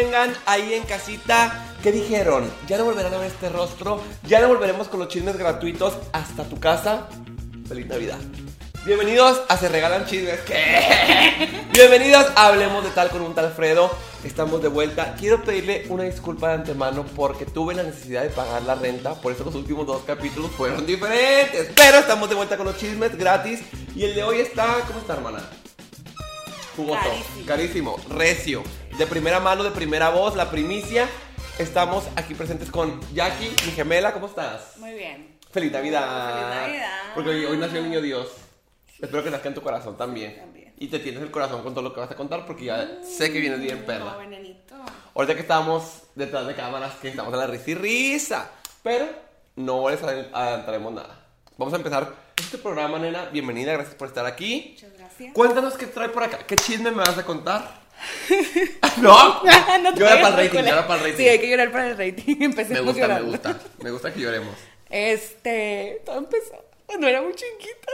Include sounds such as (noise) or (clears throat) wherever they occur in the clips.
tengan ahí en casita. ¿Qué dijeron? ¿Ya no volverán a ver este rostro? ¿Ya no volveremos con los chismes gratuitos hasta tu casa? Feliz Navidad. Bienvenidos a Se Regalan Chismes. ¿Qué? (laughs) Bienvenidos a Hablemos de Tal con un tal Alfredo. Estamos de vuelta. Quiero pedirle una disculpa de antemano porque tuve la necesidad de pagar la renta. Por eso los últimos dos capítulos fueron diferentes. Pero estamos de vuelta con los chismes gratis. Y el de hoy está. ¿Cómo está, hermana? Jugoso. Carísimo. Carísimo. Recio. De primera mano, de primera voz, la primicia. Estamos aquí presentes con Jackie, mi gemela. ¿Cómo estás? Muy bien. Feliz Navidad. Feliz Navidad. Porque hoy, hoy nació el niño Dios. Espero que nazca en tu corazón también. También. Y te tienes el corazón con todo lo que vas a contar porque ya sé que vienes bien No, perla. venenito. Ahorita que estamos detrás de cámaras, que estamos en la risa y risa. Pero no les adel- adelantaremos nada. Vamos a empezar este programa, nena. Bienvenida, gracias por estar aquí. Muchas gracias. Cuéntanos qué trae por acá. ¿Qué chisme me vas a contar? (laughs) (laughs) ¿No? No te Llora para el rating, llora para el rating. Sí, hay que llorar para el rating. Empecé (laughs) Me gusta, me gusta. Me gusta que lloremos. Este, todo empezó. No era muy chiquita.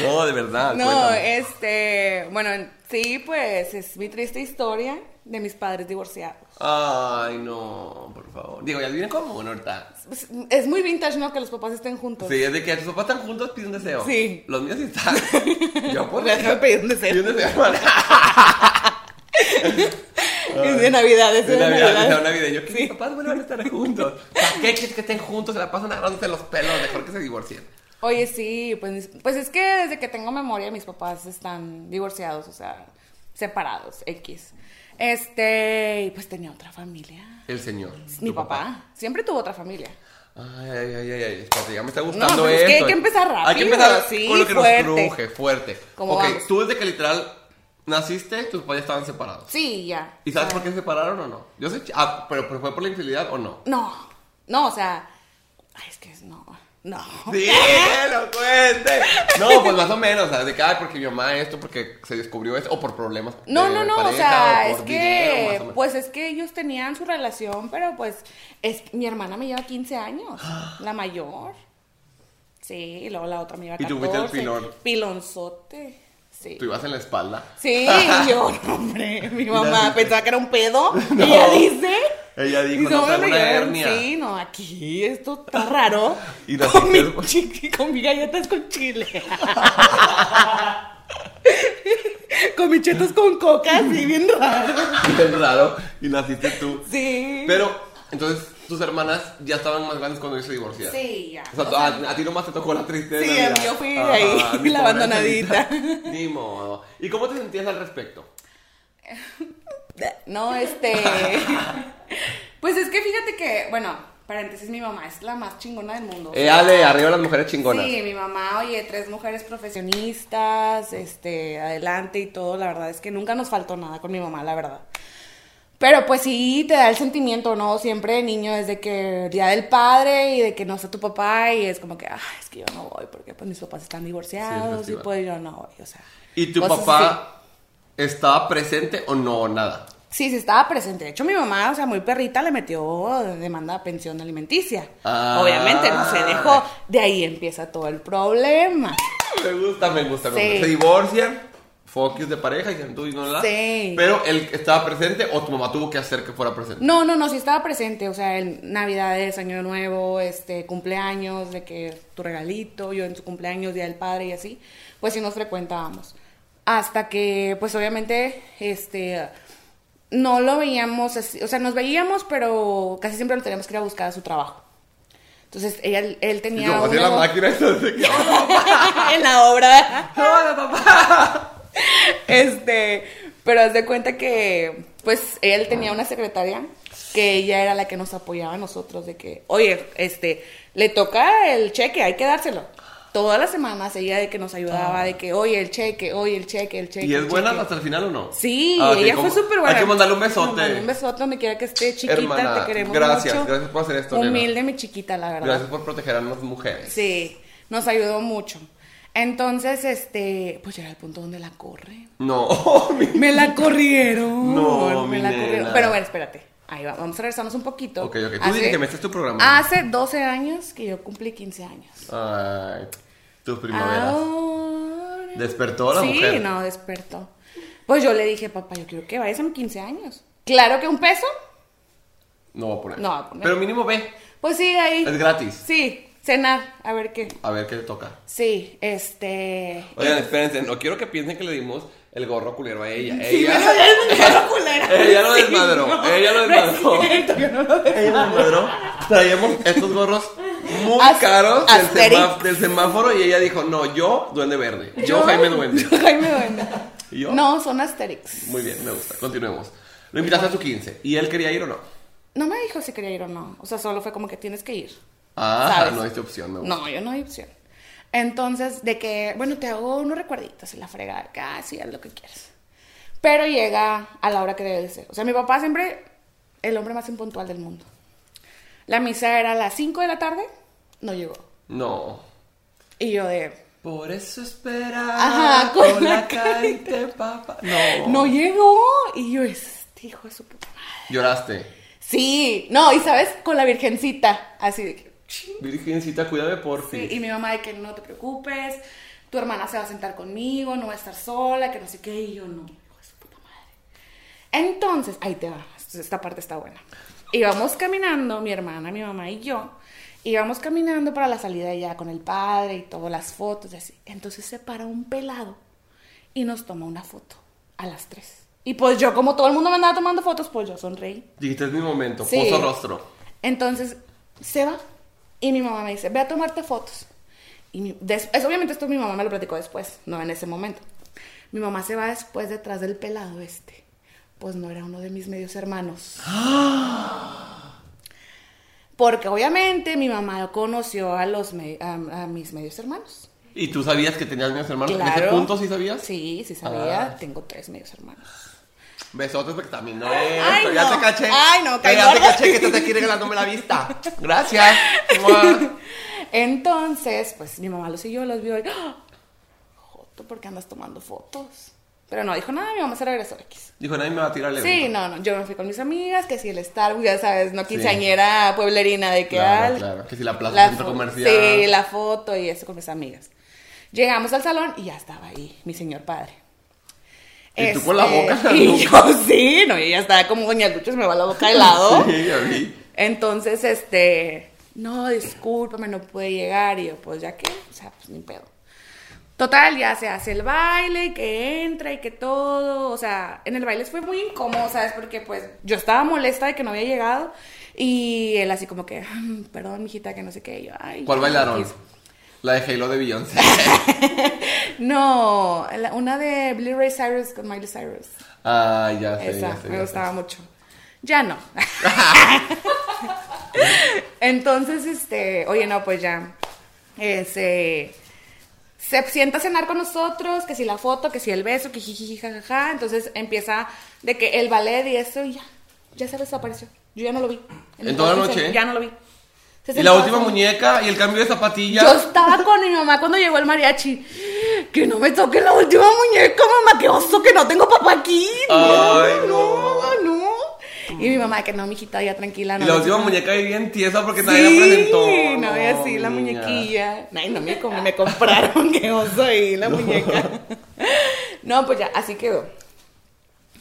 No, de verdad. No, cuéntame. este, bueno, sí, pues es mi triste historia de mis padres divorciados. Ay, no, por favor. Digo, ya viene como bueno ahorita. Pues, Es muy vintage, ¿no? Que los papás estén juntos. Sí, es de que tus papás están juntos, pide un deseo. Sí. Los míos sí están. (laughs) Yo por Déjame pedir un deseo. Pide un deseo. (laughs) (laughs) Es de Navidad, es de, De Navidad, Navidad. navideño. Que mis papás vuelvan a estar juntos. ¿Para qué que estén juntos? Se la pasan agarrándose los pelos. Mejor que se divorcien. Oye, sí, pues, pues es que desde que tengo memoria mis papás están divorciados, o sea, separados, X. Este, pues tenía otra familia. El señor. Mi tu papá, siempre tuvo otra familia. Ay, ay, ay, ay, ay. Espérate, ya me está gustando pero es que esto. hay que empezar Hay que rápido, empezar sí, con lo que fuerte. nos truje, fuerte. ¿Cómo ok, vamos? tú desde que literal naciste, tus ya estaban separados. Sí, ya. ¿Y sabes por qué se separaron o no? Yo sé, ah, pero, pero fue por la infidelidad o no. No, no, o sea, ay, es que es no, no. Sí, lo cuente. No, pues más o menos, de ay, porque mi mamá esto, porque se descubrió esto, o por problemas. No, de no, no, o sea, o es dinero, que, pues es que ellos tenían su relación, pero pues, es, mi hermana me lleva 15 años, (gasps) la mayor. Sí, y luego la otra me lleva Y 14. tú fuiste el pilón. Pilonzote, sí. Tú ibas en la espalda. Sí, (laughs) yo, no, hombre, mi mamá pensaba que era un pedo, (laughs) No. ella dice. Ella dijo, no, traigo "Bueno, una yo- hernia". Sí, no, aquí esto está raro. Y con, mi, mujer- chi- con mi galletas con chile. (laughs) con mis chetos con coca, así bien raro. Bien raro. Y naciste tú. Sí. Pero, entonces, tus hermanas ya estaban más grandes cuando ellos se divorciaron. Sí, ya. O sea, O sea, a, a ti nomás te tocó la tristeza. Sí, a mí yo fui ahí, (laughs) la abandonadita. (laughs) Ni modo. ¿Y cómo te sentías al respecto? No, este. (laughs) pues es que fíjate que, bueno, paréntesis, mi mamá es la más chingona del mundo. Eh, Ale, arriba las mujeres chingonas. Sí, mi mamá, oye, tres mujeres profesionistas, este, adelante y todo, la verdad es que nunca nos faltó nada con mi mamá, la verdad. Pero pues sí, te da el sentimiento, ¿no? Siempre de niño, desde que Día del Padre y de que no está tu papá y es como que, ah, es que yo no voy porque pues mis papás están divorciados y pues yo no voy, o sea. ¿Y tu papá estaba presente o no? Nada. Sí, sí estaba presente. De hecho, mi mamá, o sea, muy perrita, le metió demanda de pensión alimenticia. Ah. Obviamente no se dejó. De ahí empieza todo el problema. Me gusta, me gusta. me Sí. Se divorcian, focus de pareja, y tú y no la. Sí. Pero él estaba presente o tu mamá tuvo que hacer que fuera presente. No, no, no, sí estaba presente. O sea, en Navidades, Año Nuevo, este, cumpleaños, de que tu regalito, yo en su cumpleaños, Día del Padre y así, pues sí nos frecuentábamos. Hasta que, pues obviamente, este, no lo veíamos así, o sea, nos veíamos, pero casi siempre lo teníamos que ir a buscar a su trabajo. Entonces, ella, él tenía hacía una- la máquina, entonces. (laughs) en la obra. ¡Hola, papá! (laughs) Este, pero haz de cuenta que, pues, él tenía una secretaria que ella era la que nos apoyaba a nosotros, de que, oye, este, le toca el cheque, hay que dárselo. Todas las semanas ella de que nos ayudaba, de que, oye, el cheque, oye, el cheque, el cheque. ¿Y es el buena cheque". hasta el final o no? Sí, Ah, ok, ella fue súper buena. Hay que mandarle un besote. Un besote donde quiera que esté, chiquita, Hermana, te queremos gracias, mucho. gracias por hacer esto, nena. Humilde mi chiquita, la verdad. Gracias por proteger a las mujeres. Sí, nos ayudó mucho. Entonces, este, pues llega el punto donde la corre. No, (laughs) mi- Me la corrieron. No, me mi la nena. corrieron. Pero bueno, espérate. Ahí va, vamos a regresarnos un poquito. Ok, ok. Tú dices que me este es tu programa. Hace 12 años que yo cumplí 15 años. Ay, tus primaveras. Ahora. ¿Despertó la sí, mujer? no, despertó. Pues yo le dije, papá, yo quiero que vayas a mis 15 años. Claro que un peso. No voy a poner. No voy a poner. Pero mínimo ve. Pues sí, ahí. Es gratis. Sí, cenar, a ver qué. A ver qué le toca. Sí, este. Oigan, espérense, no quiero que piensen que le dimos el gorro culero a ella. Sí, ella, me lo lo culero. (laughs) ella lo Sí, desmadró. no, ella lo no es desmadró. cierto, yo no lo desmadré. Ella lo desmadró. Traíamos estos gorros muy As- caros del semáforo y ella dijo, no, yo Duende Verde. Yo, Jaime (laughs) Duende. Yo Jaime Duende. ¿Y yo? No, son Asterix. Muy bien, me gusta. Continuemos. Lo invitaste a su 15. ¿Y él quería ir o no? No me dijo si quería ir o no. O sea, solo fue como que tienes que ir. Ah, ¿Sabes? no diste opción, gusta. No, yo no hay opción. Entonces, de que, bueno, te hago unos recuerditos en la fregada, que, ah, haz lo que quieras. Pero llega a la hora que debe de ser. O sea, mi papá siempre, el hombre más impuntual del mundo. La misa era a las 5 de la tarde, no llegó. No. Y yo de, Por eso esperaba Ajá, con con la carita de papa. No. no llegó. Y yo, este hijo de su puta madre. Lloraste. Sí, no, y sabes, con la virgencita, así de que, Virgencita, cuídame por Sí, fin. y mi mamá de que no te preocupes, tu hermana se va a sentar conmigo, no va a estar sola, que no sé qué, y yo no, hijo de su puta madre. Entonces, ahí te va, esta parte está buena. Íbamos caminando, mi hermana, mi mamá y yo, íbamos caminando para la salida ya con el padre y todas las fotos y así. Entonces se para un pelado y nos toma una foto a las tres. Y pues yo, como todo el mundo me andaba tomando fotos, pues yo sonreí. Dijiste es mi momento. Sí. Rostro. Entonces, se va y mi mamá me dice, ve a tomarte fotos. Y mi- des- obviamente esto mi mamá me lo platicó después, no en ese momento. Mi mamá se va después detrás del pelado este. Pues no era uno de mis medios hermanos. (gasps) Porque obviamente mi mamá conoció a, los me- a, a mis medios hermanos. ¿Y tú sabías que tenías medios hermanos? ¿En ese punto sí sabías? Sí, sí sabía. Ah. Tengo tres medios hermanos. Besotes porque también no Ay, esto, ya te caché. Ay, no, Que ya te caché que te aquí regalándome la vista. Gracias. Entonces, pues mi mamá los siguió, los vio y... ¡Ah! Joto, ¿por qué andas tomando fotos? Pero no dijo nada, mi mamá se regresó X. Dijo, nadie me va a tirar el Sí, no, no, yo me fui con mis amigas, que si el Starbucks, ya sabes, no quinceañera pueblerina de que Claro, al- claro, que si la plaza la centro comercial. Sí, la foto y eso con mis amigas. Llegamos al salón y ya estaba ahí mi señor padre. Y tú con la boca en la (laughs) Y yo sí, no, y ya estaba como Doña Lucha, se me va la boca de lado. (laughs) Sí, ya vi. Entonces, este, no, discúlpame, no pude llegar. Y yo, pues ya que, o sea, pues ni pedo. Total, ya se hace el baile y que entra y que todo. O sea, en el baile fue muy incómodo, ¿sabes? Porque pues yo estaba molesta de que no había llegado. Y él así como que, "Mm, perdón, mijita, que no sé qué. Y yo, Ay, ¿Cuál bailaron? X". La de Halo de Beyoncé. (laughs) No, la- una de Billy Ray Cyrus con Miley Cyrus. Ah, ya sé, Esa, ya sé. me ya gustaba sé. mucho. Ya no. (laughs) Entonces, este, oye, no, pues ya. eh, se, se sienta a cenar con nosotros, que si la foto, que si el beso, que jiji, jajaja. Entonces empieza de que el ballet y eso, y ya, ya se desapareció. Yo ya no lo vi. ¿En toda la noche? Ya no lo vi. Se Y la última muñeca y el cambio de zapatilla. Yo estaba con mi mamá cuando llegó el mariachi. Que no me toque la última muñeca, mamá, qué oso, que no tengo papá aquí. Ay, no, no. Y mi mamá, que no, mijita, ya tranquila. Y No la no última muñeca ahí bien tiesa porque Sí, nadie la presentó. no, y así la niña. muñequilla. Ay, no me, me compraron, (laughs) qué oso ahí, la muñeca. (laughs) No, pues ya, así quedó.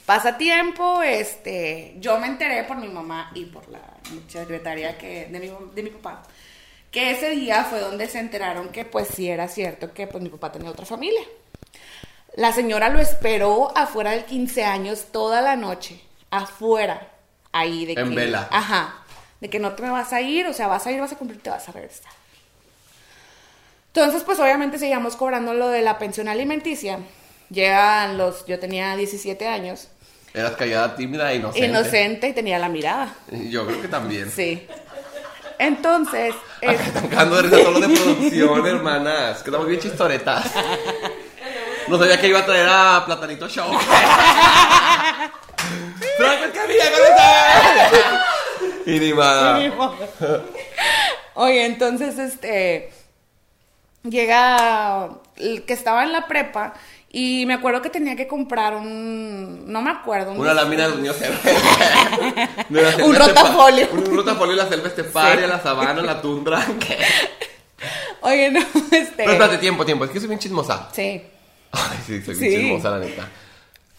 Pasa tiempo, este, yo me enteré por mi mamá y por la secretaria que, de, mi, de mi papá, que ese día fue donde se enteraron que pues sí era cierto que pues mi papá tenía otra familia. La señora lo esperó afuera del 15 años toda la noche, afuera, ahí de En que, vela. Ajá, de que no te me vas a ir, o sea, vas a ir, vas a cumplir, te vas a regresar. Entonces, pues obviamente seguíamos cobrando lo de la pensión alimenticia. Llegan los, yo tenía 17 años, Eras callada, tímida e inocente. inocente y tenía la mirada. Yo creo que también. Sí. Entonces, (laughs) es- están cagando de risa todo lo de producción, hermanas. Quedamos bien chistoretas. No sabía que iba a traer a Platanito Show. ¡Franco Escamilla! Y ni. Oye, entonces, este, llega el que estaba en la prepa y me acuerdo que tenía que comprar un, no me acuerdo, un Una lámina de (laughs) la selva Un rotafolio. Un rotafolio de la selva esteparia, Sí. la sabana, la tundra. (laughs) ¿Qué? Oye, no, (laughs) este, Pero espérate, tiempo, tiempo. Es que soy bien chismosa. sí. Ay, sí, soy bien Sí. chismosa, la neta.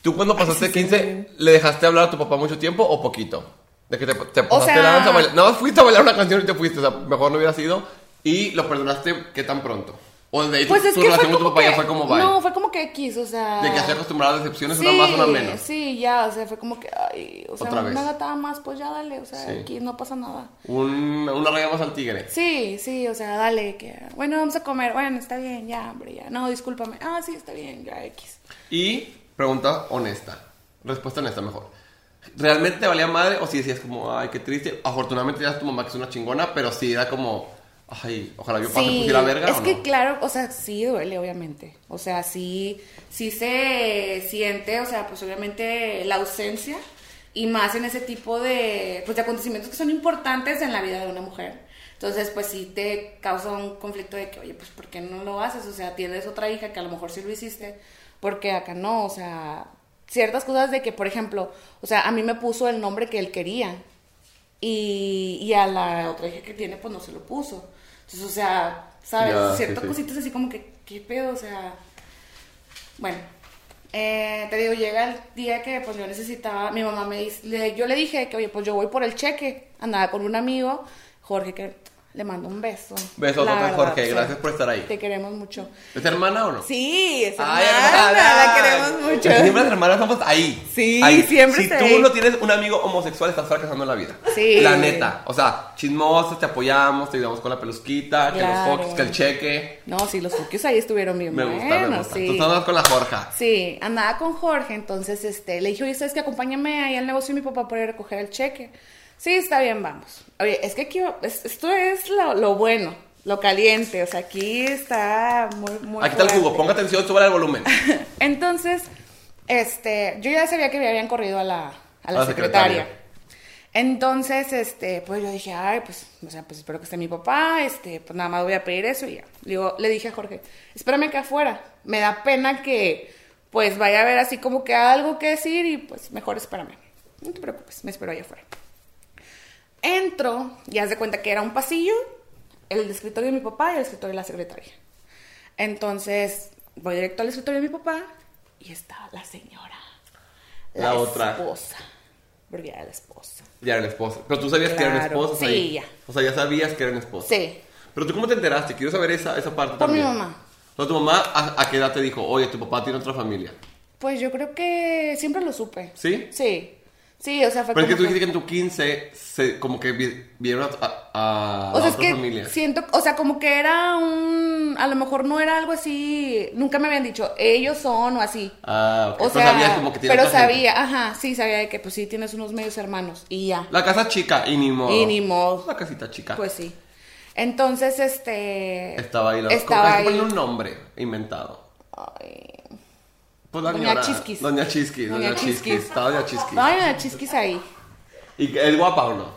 ¿Tú cuando pasaste sí, 15 sí. le dejaste hablar a tu papá mucho tiempo o poquito? De que te, te pasaste sea- la danza, baila- nada más fuiste a bailar una canción y te fuiste, o sea, mejor no hubiera sido. Y lo perdonaste, ¿qué tan pronto? O de ahí tu, Pues es tu que relación con tu papá que, ya fue como bye. No, fue como que X, o sea... De que se acostumbrado a decepciones, sí, una más, una menos. Sí, ya, o sea, fue como que, ay, o sea, Otra vez. me agataba más, pues ya dale, o sea, Sí. aquí no pasa nada. Un- una raya más al tigre. Sí, sí, o sea, dale, que, bueno, vamos a comer, bueno, está bien, ya, hombre, ya, no, discúlpame, ah, sí, está bien, ya, X. Y pregunta honesta. Respuesta honesta mejor. ¿Realmente te valía madre o si decías como, ay, qué triste? Afortunadamente ya tu mamá que es una chingona, pero sí era como, ay, ojalá yo pase Sí, pusiera verga es o que no? claro, o sea, sí duele, obviamente. O sea, sí, sí se siente, o sea, pues obviamente la ausencia y más en ese tipo de, pues, de acontecimientos que son importantes en la vida de una mujer. Entonces, pues sí te causa un conflicto de que, oye, pues ¿por qué no lo haces? O sea, tienes otra hija que a lo mejor sí lo hiciste, porque acá no, o sea, ciertas cosas de que, por ejemplo, o sea, a mí me puso el nombre que él quería y, y a la otra hija que tiene, pues no se lo puso. Entonces, o sea, ¿sabes? Ya, Ciertas sí. cositas así como que, ¿qué pedo? O sea, bueno, eh, te digo, llega el día que pues yo necesitaba, mi mamá me dice, le- yo le dije que, oye, pues yo voy por el cheque, andaba con un amigo, Jorge, que le mando un beso. Besos, La otra verdad, Jorge, gracias por estar ahí. Te queremos mucho. ¿Es hermana o no? Sí, es Ay, hermana, hermana. la queremos mucho. Siempre las hermanas estamos ahí. Sí, ahí. siempre Si tú ahí. no tienes un amigo homosexual, estás fracasando en la vida. Sí. La neta. O sea, chismosos, te apoyamos, te ayudamos con la pelusquita, que los foques, que el cheque. No, sí, los fukios ahí estuvieron bien Me gusta, buenos, me gusta. sí. Tú estabas con la Jorja. Sí, andaba con Jorge, entonces este, le dije, oye, ¿sabes que Acompáñame ahí al negocio de mi papá para ir a recoger el cheque. Sí, está bien, vamos. Oye, es que aquí, es- esto es lo, lo bueno, lo caliente, o sea, aquí está muy, muy Aquí está el jugo, ponga atención, súbale el volumen. (laughs) Entonces, este, yo ya sabía que me habían corrido a la, a la A secretaria. secretaria. Entonces, este, pues yo dije, ay, pues, o sea, pues espero que esté mi papá, este, pues nada más voy a pedir eso y ya. Le, digo, le dije a Jorge, espérame acá afuera. Me da pena que, pues, vaya a haber así como que algo que decir y, pues, mejor espérame. No te preocupes, me espero allá afuera. Entro y haz de cuenta que era un pasillo, el escritorio de mi papá y el escritorio de la secretaria. Entonces, voy directo al escritorio de mi papá y está la señora. La otra. esposa. Porque era la esposa. Ya era la esposa. Pero tú sabías que eran Claro. esposas Sí, ahí. ya. O sea, ya sabías que eran esposas. Sí. Pero tú, ¿cómo te enteraste? Quiero saber esa, esa parte Por mi también. mamá. O sea, tu mamá, ¿a, a qué edad te dijo? Oye, tu papá tiene otra familia. Pues yo creo que siempre lo supe. ¿Sí? Sí. Sí, o sea, fue Pero es que tú dijiste que en tu 15 se, como que vi- vieron a, a, a O sea, es otra que familia. siento, o sea, como que era un, a lo mejor no era algo así, nunca me habían dicho, ellos son o así. Ah, ok. O Pero sea, sabías como que tiene pero gente. sabía, ajá, sí, sabía de que pues sí tienes unos medios hermanos y ya. La casa chica y ni modo. Y ni modo. La casita chica. Pues sí. Entonces, este... Estaba ahí. La, Estaba hay que ponerle ahí. un nombre inventado. Ay, Pues la Doña Chisquis. Doña Chisquis. Doña, Doña Chisquis. Chisquis. Estaba Doña Chisquis. no, hay una chisquis ahí. ¿Y es guapa o no?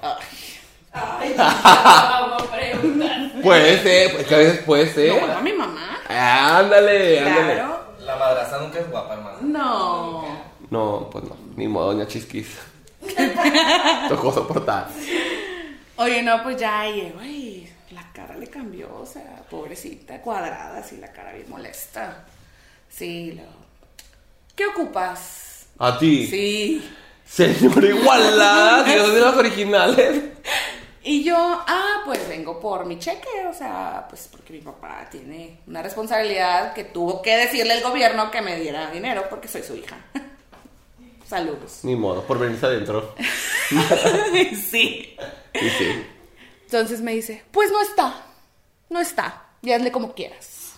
Ay. (laughs) Puede ser, pues, que a veces puede No, ser. bueno, mi mamá. Ándale, ándale. Claro. La madrastra nunca es guapa, hermano. No. No, pues no. Ni modo, Doña Chisquis. (laughs) Tocó soportar. Oye, no, pues ya llego y la cara le cambió, o sea, pobrecita, cuadrada, así la cara bien molesta. Sí, lo... ¿Qué ocupas? A ti. Sí. Señor Igualada, (laughs) son de las originales. Y yo, ah, pues vengo por mi cheque, o sea, pues porque mi papá tiene una responsabilidad que tuvo que decirle al gobierno que me diera dinero porque soy su hija. (laughs) Saludos. Ni modo, por venirse adentro. (laughs) sí. Y sí. Entonces me dice, pues no está, no está, y hazle como quieras.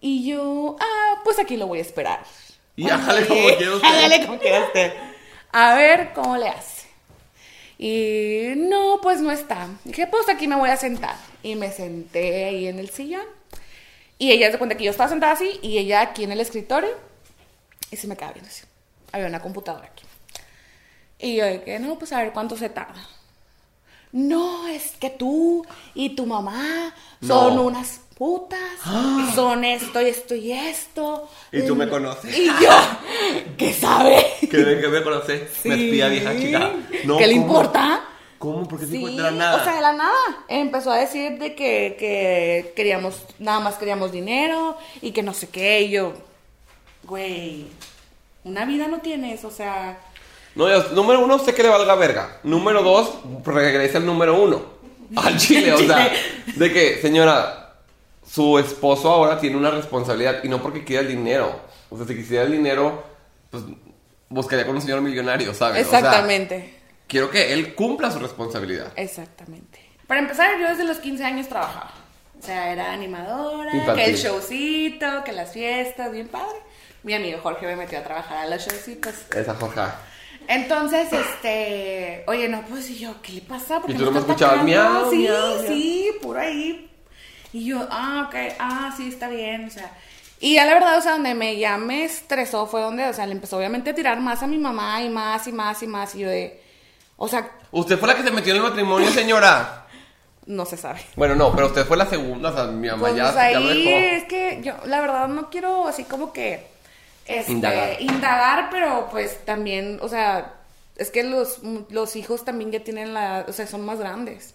Y yo, ah, pues aquí lo voy a esperar. Y hágale como quiera usted. Hágale como quiera usted. A ver cómo le hace. Y no, pues no está. Dije, pues aquí me voy a sentar. Y me senté ahí en el sillón. Y ella se cuenta que yo estaba sentada así y ella aquí en el escritorio. Y se me quedaba viendo así. Había una computadora aquí. Y yo dije, no, pues a ver cuánto se tarda. No, es que tú y tu mamá son No. unas putas, (gasps) son esto y esto y esto. Y tú me conoces. Y yo, ¿qué sabe? Que me, que me conoce. Me espía vieja chica. No, ¿Qué le ¿cómo? importa? ¿Cómo? Porque Sí, dijo de la nada. o sea, de la nada. Empezó a decir de que, que queríamos, nada más queríamos dinero y que no sé qué. Y yo, güey, Una vida no tienes, o sea, No, ya- número uno, sé que le valga verga. Número dos, regresa el número uno. Al (laughs) chile, o sea, de que, señora, su esposo ahora tiene una responsabilidad y no porque quiera el dinero. O sea, si quisiera el dinero, pues buscaría con un señor millonario, ¿sabes? O sea, exactamente. quiero que él cumpla su responsabilidad. Exactamente. Para empezar, yo desde los 15 años trabajaba. O sea, era animadora, Infantil. que el showcito, que las fiestas, bien padre. Mi amigo Jorge me metió a trabajar a los showcitos. Esa Jorja. Entonces, este, oye, no, pues y yo, ¿qué le pasa? ¿Por Y qué tú me nomás está escuchabas, miau, Sí, miau, miau. sí, por ahí. Y yo, ah, ok, ah, sí, está bien, o sea. Y ya la verdad, o sea, donde me ya me estresó fue donde, o sea, le empezó obviamente a tirar más a mi mamá y más y más y más. Y yo de, o sea, Usted fue la que se metió en el matrimonio, señora. (laughs) no se sabe. Bueno, no, pero usted fue la segunda, o sea, mi mamá Pues, ya, pues, ya lo ahí dejó. es que yo, la verdad, no quiero así como que este, Indagar. indagar, pero pues también, o sea, es que los, los hijos también ya tienen la, o sea, son más grandes.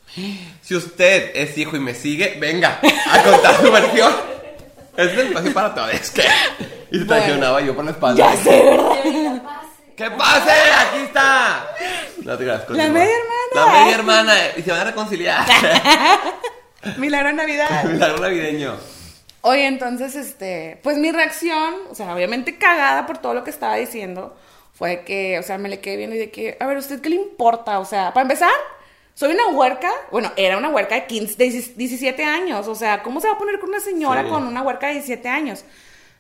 Si usted es hijo y me sigue, venga a contar su versión. Es el espacio para todos. ¿Qué? Y se Bueno. traicionaba yo por la espalda. Ya sé, ¿verdad? ¡Que pase! ¡Aquí está! No te creas, continúa. media hermana. La media hermana. Y se van a reconciliar. (laughs) Milagro Navidad. (laughs) Milagro navideño. Oye, entonces, este, pues mi reacción, o sea, obviamente cagada por todo lo que estaba diciendo, fue que, o sea, me le quedé viendo y de que, a ver, ¿usted qué le importa? O sea, para empezar, soy una huerca, bueno, era una huerca de 15, de 17 años, o sea, ¿cómo se va a poner con una señora Sí. con una huerca de 17 años?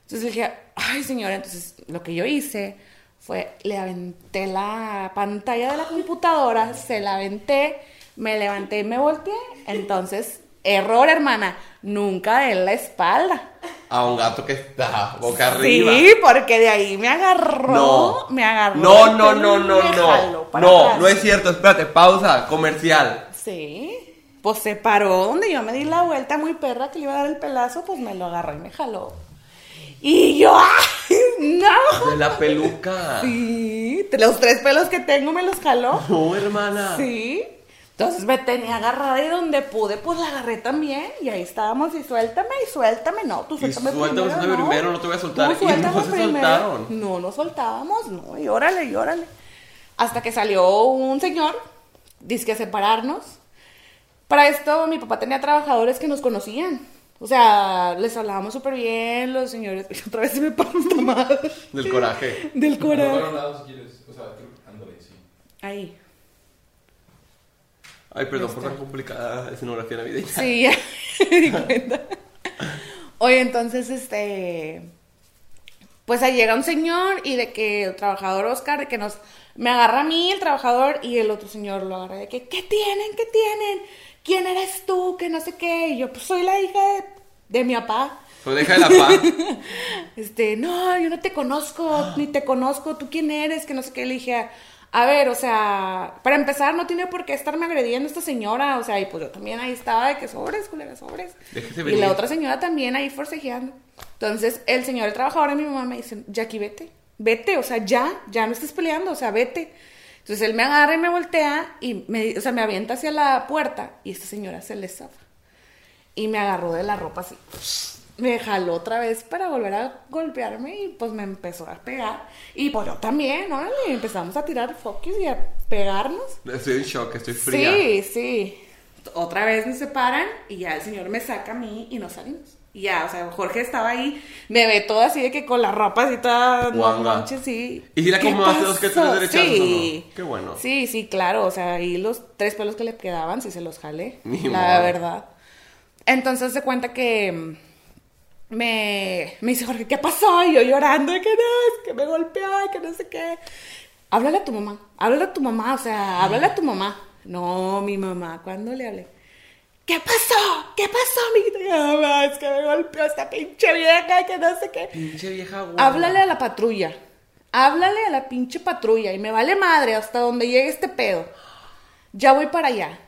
Entonces dije, ay, señora, entonces lo que yo hice fue, le aventé la pantalla de la computadora, se la aventé, me levanté y me volteé, entonces, error, hermana, nunca en la espalda. A un gato que está boca arriba. Sí, porque de ahí me agarró, No. me agarró. No, no, no, no, no. No, atrás. no es cierto. Espérate, pausa. Comercial. Sí, pues se paró donde yo me di la vuelta muy perra que le iba a dar el pelazo, pues me lo agarró y me jaló. Y yo, ¡ay, no! De la peluca. Sí, los tres pelos que tengo me los jaló. No, hermana. Sí. Entonces me tenía agarrada y donde pude, pues la agarré también. Y ahí estábamos y suéltame y suéltame. No, tú Y suéltame suéltame, primero. suéltame primero, no te voy a soltar. Tú Y no suéltame se primero. soltaron. No, no soltábamos, no. Y órale, y órale. Hasta que salió un señor, dice a separarnos. Para esto mi papá tenía trabajadores que nos conocían. O sea, les hablábamos súper bien, los señores. (laughs) Otra vez se me pasó esta madre. Del coraje. Del No, coraje. bueno, lado si quieres. O sea, tú- ándale, sí. Ahí. Ay, perdón por tan complicada escenografía navideña. Sí, ya me di cuenta. Oye, entonces, este. Pues ahí llega un señor y de que el trabajador Oscar, de que nos. Me agarra a mí el trabajador y el otro señor lo agarra de que, ¿qué tienen? ¿Qué tienen? ¿Quién eres tú? Que no sé qué. Y yo, pues soy la hija de, de mi papá. Soy de hija de la. (laughs) Este, no, yo no te conozco, ni te conozco, ¿tú quién eres? Que no sé qué. Le dije, a ver, o sea, para empezar, no tiene por qué estarme agrediendo esta señora, o sea, y pues yo también ahí estaba de que sobres, culera, sobres. Déjese y venir. la otra señora también ahí forcejeando. Entonces, el señor, el trabajador de mi mamá me dice, Jackie, vete, vete, o sea, ya, ya no estés peleando, o sea, vete. Entonces él me agarra y me voltea y me, o sea, me avienta hacia la puerta y esta señora se le zafa. Y me agarró de la ropa así. Me jaló otra vez para volver a golpearme y pues me empezó a pegar. Y pues yo también, ¿no? Y empezamos a tirar focus y a pegarnos. Estoy en shock, estoy fría. Sí, sí. Otra vez nos separan y ya el señor me saca a mí y nos salimos. Y ya, o sea, Jorge estaba ahí, me ve todo así de que con la ropa así toda no manches, sí. ¿Y si la ¿Qué acomodaste dos que tres derechazos o Sí. no? Qué bueno. Sí, sí, claro, o sea, ahí los tres pelos que le quedaban, sí se los jalé, Ni la verdad. Entonces se cuenta que mm, me, me dice Jorge, ¿qué pasó? Y yo llorando, de que no, es que me golpeó, y que no sé qué. Háblale a tu mamá, háblale a tu mamá, o sea, háblale a tu mamá. No, mi mamá, ¿cuándo le hablé? ¿Qué pasó? ¿Qué pasó, amiguita? Y, "Ah, mamá, es que me golpeó esta pinche vieja, que no sé qué. Pinche vieja guapa. Háblale a la patrulla. Háblale a la pinche patrulla. Y me vale madre hasta donde llegue este pedo. Ya voy para allá.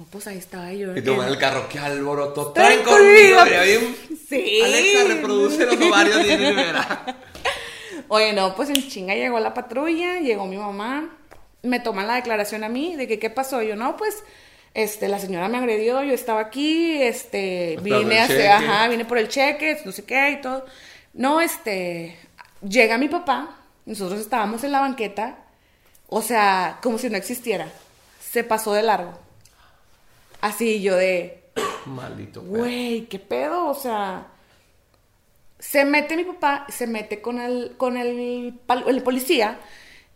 Oh, pues ahí estaba yo. Y tú en el carro, qué alboroto. Traen conmigo. Sí. Alexa, reproduce los ovarios de Rivera. (laughs) Oye, no, pues en chinga llegó la patrulla, llegó mi mamá, me toman la declaración a mí de que qué pasó. Yo, no, pues, este, la señora me agredió, yo estaba aquí, este, Esperando vine el a hacer, cheque. ajá, vine por el cheque, no sé qué y todo. No, este, llega mi papá, Nosotros estábamos en la banqueta, o sea, como si no existiera. Se pasó de largo. Así yo de, Maldito. güey, ¿qué pedo? O sea, se mete mi papá, se mete con el, con el, el policía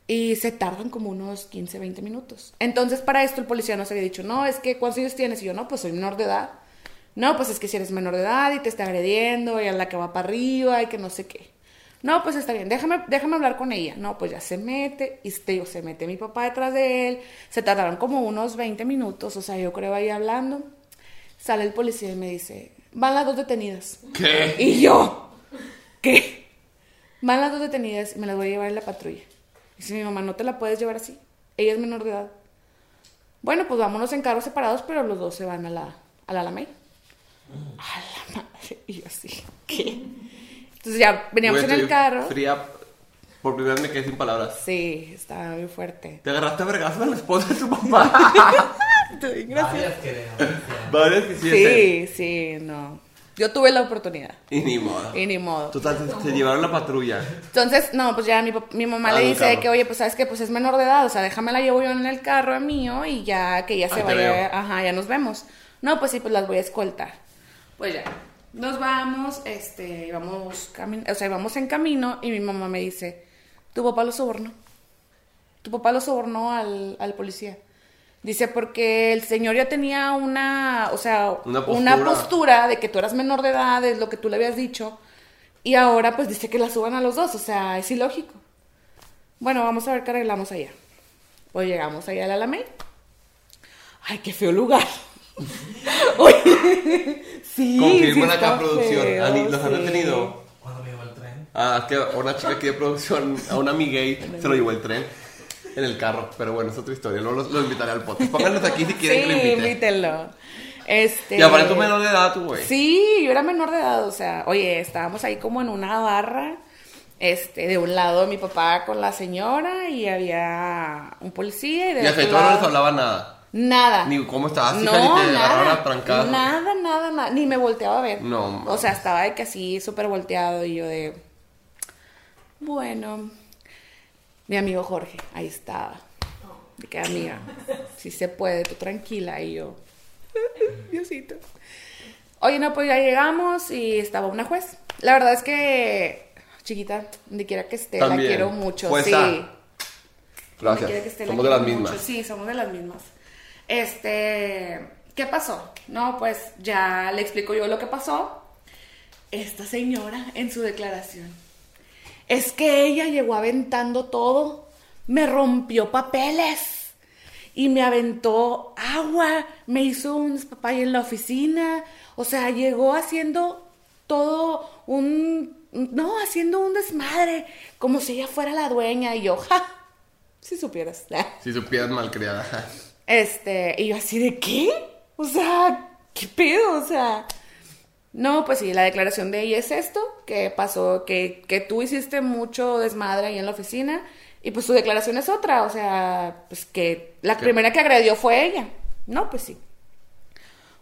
y se tardan como unos 15, 20 minutos. Entonces, para esto el policía nos había dicho, no, es que ¿cuántos años tienes? Y yo, no, pues soy menor de edad. No, pues es que si eres menor de edad y te está agrediendo y a la que va para arriba y que no sé qué. No, pues está bien, déjame, déjame hablar con ella. No, pues ya se mete, y te digo, se mete mi papá detrás de él. Se tardaron como unos 20 minutos, o sea, yo creo ahí hablando. Sale el policía y me dice, van las dos detenidas. ¿Qué? Y yo, ¿qué? Van las dos detenidas y me las voy a llevar en la patrulla. Dice mi mamá, no te la puedes llevar así. Ella es menor de edad. Bueno, pues vámonos en carros separados, pero los dos se van a la, a la Alameda. A la madre. Y yo así, ¿qué? Entonces ya veníamos Güey, en el estoy carro. Fría. Por primera vez me quedé sin palabras. Sí, estaba muy fuerte. Te agarraste a vergazo a la esposa de su (laughs) papá. Estoy gracias. Varias que. Varias que sí. Sí, sí, no. Yo tuve la oportunidad. Y ni modo. Y ni modo. Total, se, se llevaron la patrulla. Entonces, no, pues ya mi, pap- mi mamá Ah, le en el dice carro. que, oye, pues sabes que pues es menor de edad, o sea, déjame la llevo yo en el carro mío y ya que ya se Ahí te vaya, veo. ajá, ya nos vemos. No, pues sí, pues las voy a escoltar. Pues ya, nos vamos, este, vamos, o sea, vamos en camino y mi mamá me dice, tu papá lo sobornó. Tu papá lo sobornó al, al policía. Dice, porque el señor ya tenía una, o sea, Una una postura. de que tú eras menor de edad, es lo que tú le habías dicho. Y ahora pues dice que la suban a los dos, o sea, es ilógico. Bueno, vamos a ver qué arreglamos allá. Pues llegamos allá a la Alameda. Ay, qué feo lugar. (laughs) Oye, sí. Confirman sí acá producción. feo, Ani, ¿Los han sí. detenido? ¿Cuándo me llevó el tren? Ah, es que una chica aquí de producción, a una gay (laughs) se lo llevó el tren en el carro. Pero bueno, es otra historia. Luego los, los invitaré al podcast. Pónganos aquí si quieren que lo Sí, invite. invítenlo. Este... Y aparte tú menor de edad, tú, güey. Sí, yo era menor de edad, o sea, oye, estábamos ahí como en una barra, este, de un lado mi papá con la señora y había un policía y de Y a otro Feito no les lado- hablaba nada. Nada. Ni cómo estabas, no, hija, ni te agarraron nada, nada, nada, nada, ni me volteaba a ver. No, mames. O sea, estaba de que así súper volteado y yo de, bueno, mi amigo Jorge, ahí estaba. De que amiga, si se puede, tú tranquila y yo, (laughs) Diosito. Oye, no, pues ya llegamos y estaba una juez. La verdad es que, chiquita, donde quiera que esté, También. la quiero mucho. Jueza. Sí. Gracias. que esté, Somos de las mismas. Sí, somos de las mismas. Este, ¿qué pasó? No, pues ya le explico yo lo que pasó. Esta señora en su declaración. Es que ella llegó aventando todo, me rompió papeles y me aventó agua, me hizo un despapalle en la oficina, o sea, llegó haciendo todo un, no, haciendo un desmadre, como si ella fuera la dueña y yo, si supieras. Si supieras malcriada. Este, y yo así de qué? O sea, ¿qué pedo? O sea, no, pues sí, la declaración de ella es esto, que pasó, que, que tú hiciste mucho desmadre ahí en la oficina, y pues su declaración es otra, o sea, pues que la ¿Qué? primera que agredió fue ella. No, pues sí.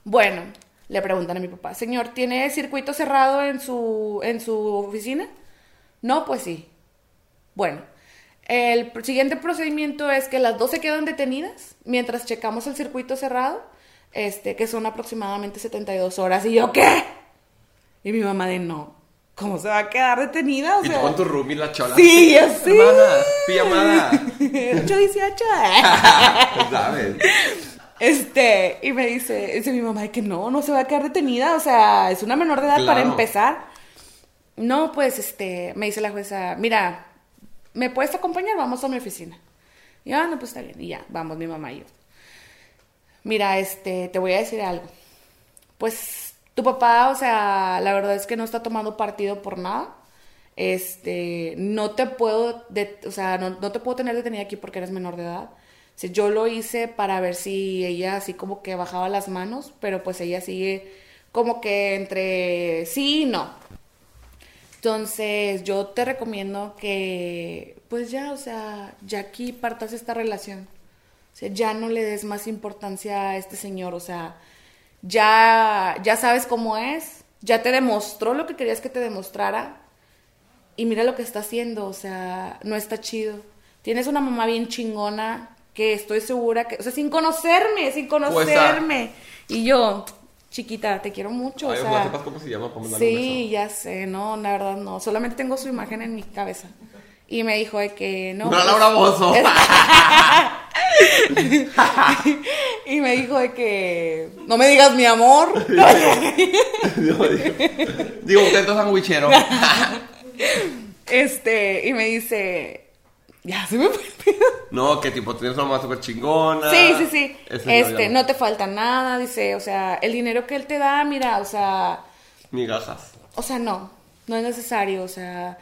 Bueno, le preguntan a mi papá, señor, ¿tiene circuito cerrado en su, en su oficina? No, pues sí. Bueno, el siguiente procedimiento es que las dos se quedan detenidas mientras checamos el circuito cerrado, este, que son aproximadamente 72 horas. ¿Y yo qué? Y mi mamá de no. ¿Cómo se va a quedar detenida? O Y sea, con tu roomie la chola. Sí, así. Hermana, pijamada. 818. (laughs) (laughs) ¿Sabes? Este, y me dice, dice mi mamá de que no, no se va a quedar detenida, o sea, es una menor de edad para empezar. No, pues, este, me dice la jueza, mira, ¿me puedes acompañar? Vamos a mi oficina. Y ah, no, pues está bien, y ya, vamos mi mamá y yo. Mira, este, te voy a decir algo. Pues, tu papá, o sea, la verdad es que no está tomando partido por nada. Este, no te puedo, de- o sea, no, no te puedo tener detenida aquí porque eres menor de edad. O yo lo hice para ver si ella así como que bajaba las manos, pero pues ella sigue como que entre sí y no. Entonces, yo te recomiendo que, pues ya, o sea, ya aquí partas esta relación. O sea, ya no le des más importancia a este señor, o sea, ya, ya sabes cómo es, ya te demostró lo que querías que te demostrara. y mira lo que está haciendo, o sea, no está chido. Tienes una mamá bien chingona que estoy segura que, o sea, sin conocerme, sin conocerme. Y yo, chiquita, te quiero mucho, Ay, o sea. sepas cómo se llama Sí, ya sé, no, la verdad no. Solamente tengo su imagen en mi cabeza. Y me dijo de que no. No, pues- Laura Bozo. (laughs) (laughs) y me dijo de que no me digas mi amor. (laughs) Digo, digo, intento sandwichero. este, y me dice, ya se me fue el pedo. No, que tipo, tienes una mamá súper chingona. Sí, sí, sí. Ese Este, ya- no te falta nada, dice, o sea, el dinero que él te da, mira, o sea, Migajas. o sea, no, no es necesario, o sea,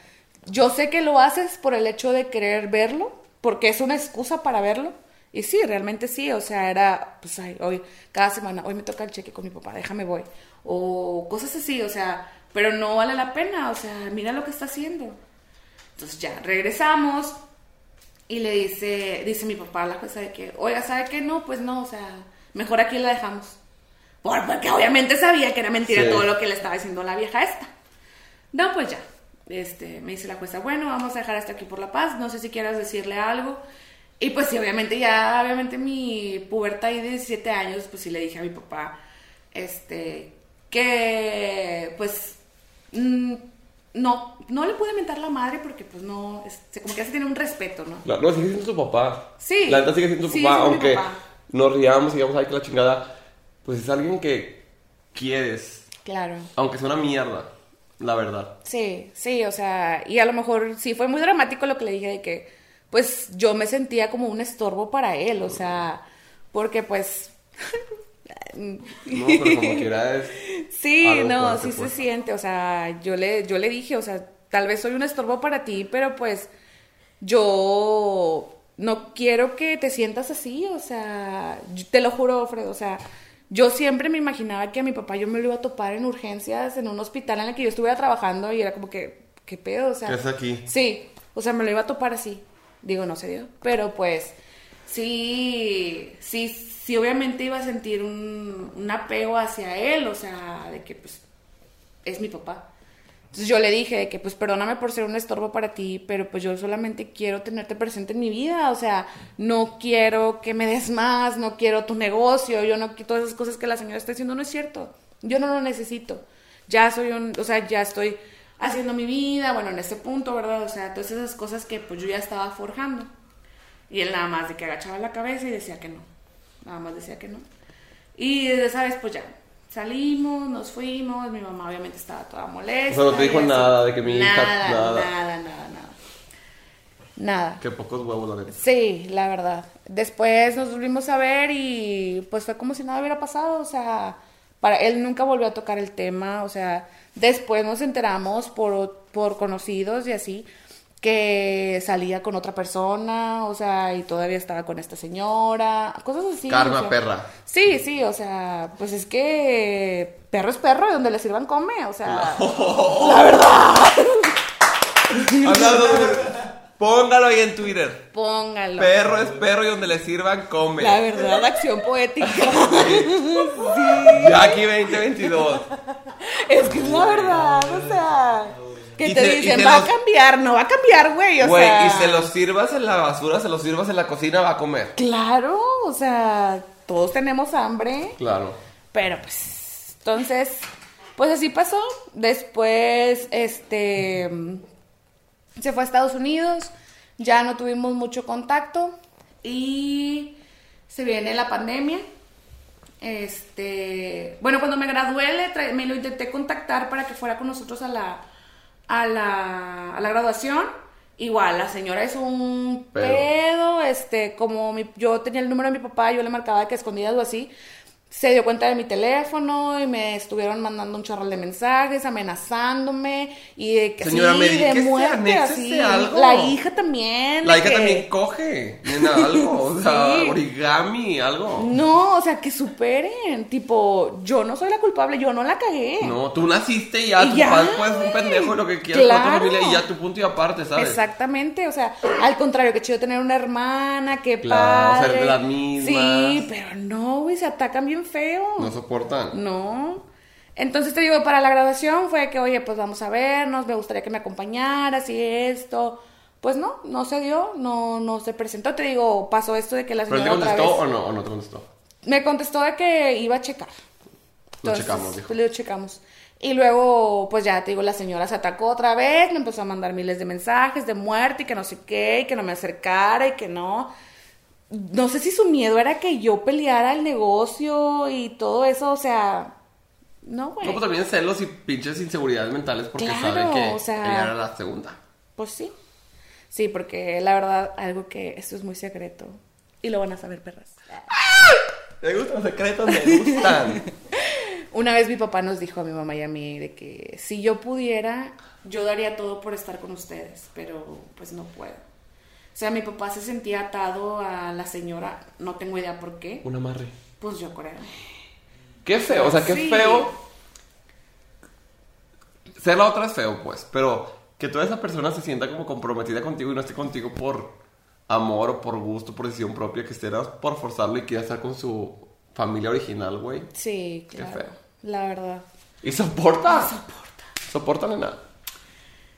yo sé que lo haces por el hecho de querer verlo, porque es una excusa para verlo. Y sí, realmente sí, o sea, era, pues, ay, hoy, cada semana, hoy me toca el cheque con mi papá, déjame voy. O cosas así, o sea, pero no vale la pena, o sea, mira lo que está haciendo. Entonces ya, regresamos y le dice, dice mi papá a la jueza de que, oiga, ¿sabe qué? No, pues no, o sea, mejor aquí la dejamos. Por- porque obviamente sabía que era mentira Sí. todo lo que le estaba diciendo la vieja esta. No, pues ya. Este, me dice la jueza, bueno, vamos a dejar hasta aquí por la paz, no sé si quieras decirle algo. Y pues sí, obviamente ya, obviamente mi puberta ahí de 17 años, pues sí le dije a mi papá, este, que pues mm, no, no le pude mentar la madre porque pues no, este, como que ya se tiene un respeto, ¿no? Claro, no, sigue siendo su papá. Sí. La neta sigue siendo su papá, aunque papá. nos riamos y digamos, ay, que la chingada. Pues es alguien que quieres. Claro. Aunque sea una mierda, la verdad. Sí, sí, o sea, y a lo mejor sí fue muy dramático lo que le dije de que, pues yo me sentía como un estorbo para él, o sea, porque pues... (laughs) No, pero como quiera es. (laughs) Sí, no, sí pues. se siente, o sea, yo le, yo le dije, o sea, tal vez soy un estorbo para ti, pero pues yo no quiero que te sientas así, o sea, te lo juro, Fred, o sea, yo siempre me imaginaba que a mi papá yo me lo iba a topar en urgencias, en un hospital en el que yo estuviera trabajando y era como que, ¿qué pedo? O sea, ¿Qué es aquí? Sí, o sea, me lo iba a topar así. Digo, no se dio. Pero pues, sí, sí, sí, obviamente iba a sentir un, un apego hacia él, o sea, de que pues es mi papá. Entonces yo le dije de que pues perdóname por ser un estorbo para ti, pero pues yo solamente quiero tenerte presente en mi vida, o sea, no quiero que me des más, no quiero tu negocio, yo no quiero todas esas cosas que la señora está diciendo, no es cierto, yo no lo necesito, ya soy un, o sea, ya estoy haciendo mi vida, bueno, en ese punto, ¿verdad? O sea, todas esas cosas que pues yo ya estaba forjando. Y él nada más de que agachaba la cabeza y decía que no, nada más decía que no. Y desde esa vez pues ya, salimos, nos fuimos, mi mamá obviamente estaba toda molesta. O sea, no te dijo nada de que mi hija- Nada, nada. nada, nada, nada. Nada. Qué pocos huevos, la neta. Sí, la verdad. Después nos volvimos a ver y pues fue como si nada hubiera pasado, o sea, para él nunca volvió a tocar el tema, o sea, después nos enteramos por, por conocidos y así que salía con otra persona, o sea, y todavía estaba con esta señora, cosas así. Karma, o sea. perra. Sí, sí, o sea, pues es que perro es perro y donde le sirvan come, o sea, la verdad. Hablando de- Póngalo ahí en Twitter. Póngalo. Perro es perro y donde le sirvan, come. La verdad, acción poética. (laughs) Jackie 2022. Es que es la verdad, o sea. Que te te- dicen, va los- a cambiar, no va a cambiar, güey. O Güey, sea. y se los sirvas en la basura, se los sirvas en la cocina, va a comer. Claro, o sea, todos tenemos hambre. Claro. Pero pues. Entonces, pues así pasó. Después, este. Se fue a Estados Unidos. Ya no tuvimos mucho contacto. Y se viene la pandemia. Este, bueno, cuando me gradué le me lo intenté contactar para que fuera con nosotros a la, a la, a la graduación. Igual, la señora es un pedo, este, como mi- yo tenía el número de mi papá, yo le marcaba que escondidas o así, se dio cuenta de mi teléfono y me estuvieron mandando un chorro de mensajes, amenazándome y de que Señora, sí, me de que muerte, así. algo. La hija también. La hija que- también coge. Nena, algo. (laughs) O sea, Sí. origami, algo. No, o sea, que superen. Tipo, yo no soy la culpable, yo no la cagué. No, tú naciste y ya, Y tu ya, padre ser un pendejo y lo que quieras con tu Claro. familia y ya tu punto y aparte, ¿sabes? Exactamente, o sea, al contrario, que chido tener una hermana, que Claro, padre. ser de las mismas. Sí, pero no, güey, se atacan bien feo. No soportan. No. Entonces te digo, para la graduación fue que, oye, pues vamos a vernos, me gustaría que me acompañaras y esto. Pues no, no se dio, no, no se presentó. Te digo, pasó esto de que la ¿Pero señora te otra contestó vez... o no, o no te contestó? Me contestó de que iba a checar. Lo checamos, dijo. Lo checamos. Y luego, pues ya te digo, la señora se atacó otra vez, me empezó a mandar miles de mensajes de muerte y que no sé qué, y que no me acercara y que no. No sé si su miedo era que yo peleara el negocio y todo eso, o sea, no, güey. No, pues también celos y pinches inseguridades mentales porque Claro, sabe que o sea- ella era la segunda. Pues sí. Sí, porque la verdad, algo que esto es muy secreto. Y lo van a saber, perras. Me gustan los secretos, me gustan. (laughs) Una vez mi papá nos dijo a mi mamá y a mí de que si yo pudiera, yo daría todo por estar con ustedes, pero pues no puedo. O sea, mi papá se sentía atado a la señora, no tengo idea por qué. Un amarre. Pues yo creo. Qué feo, o sea, qué Sí. feo. Ser la otra es feo, pues, pero que toda esa persona se sienta como comprometida contigo y no esté contigo por amor o por gusto, por decisión propia, que esté por forzarlo y quiera estar con su familia original, güey. Sí, Qué claro. feo. La verdad. ¿Y soporta? Soporta. ¿Soporta, nena?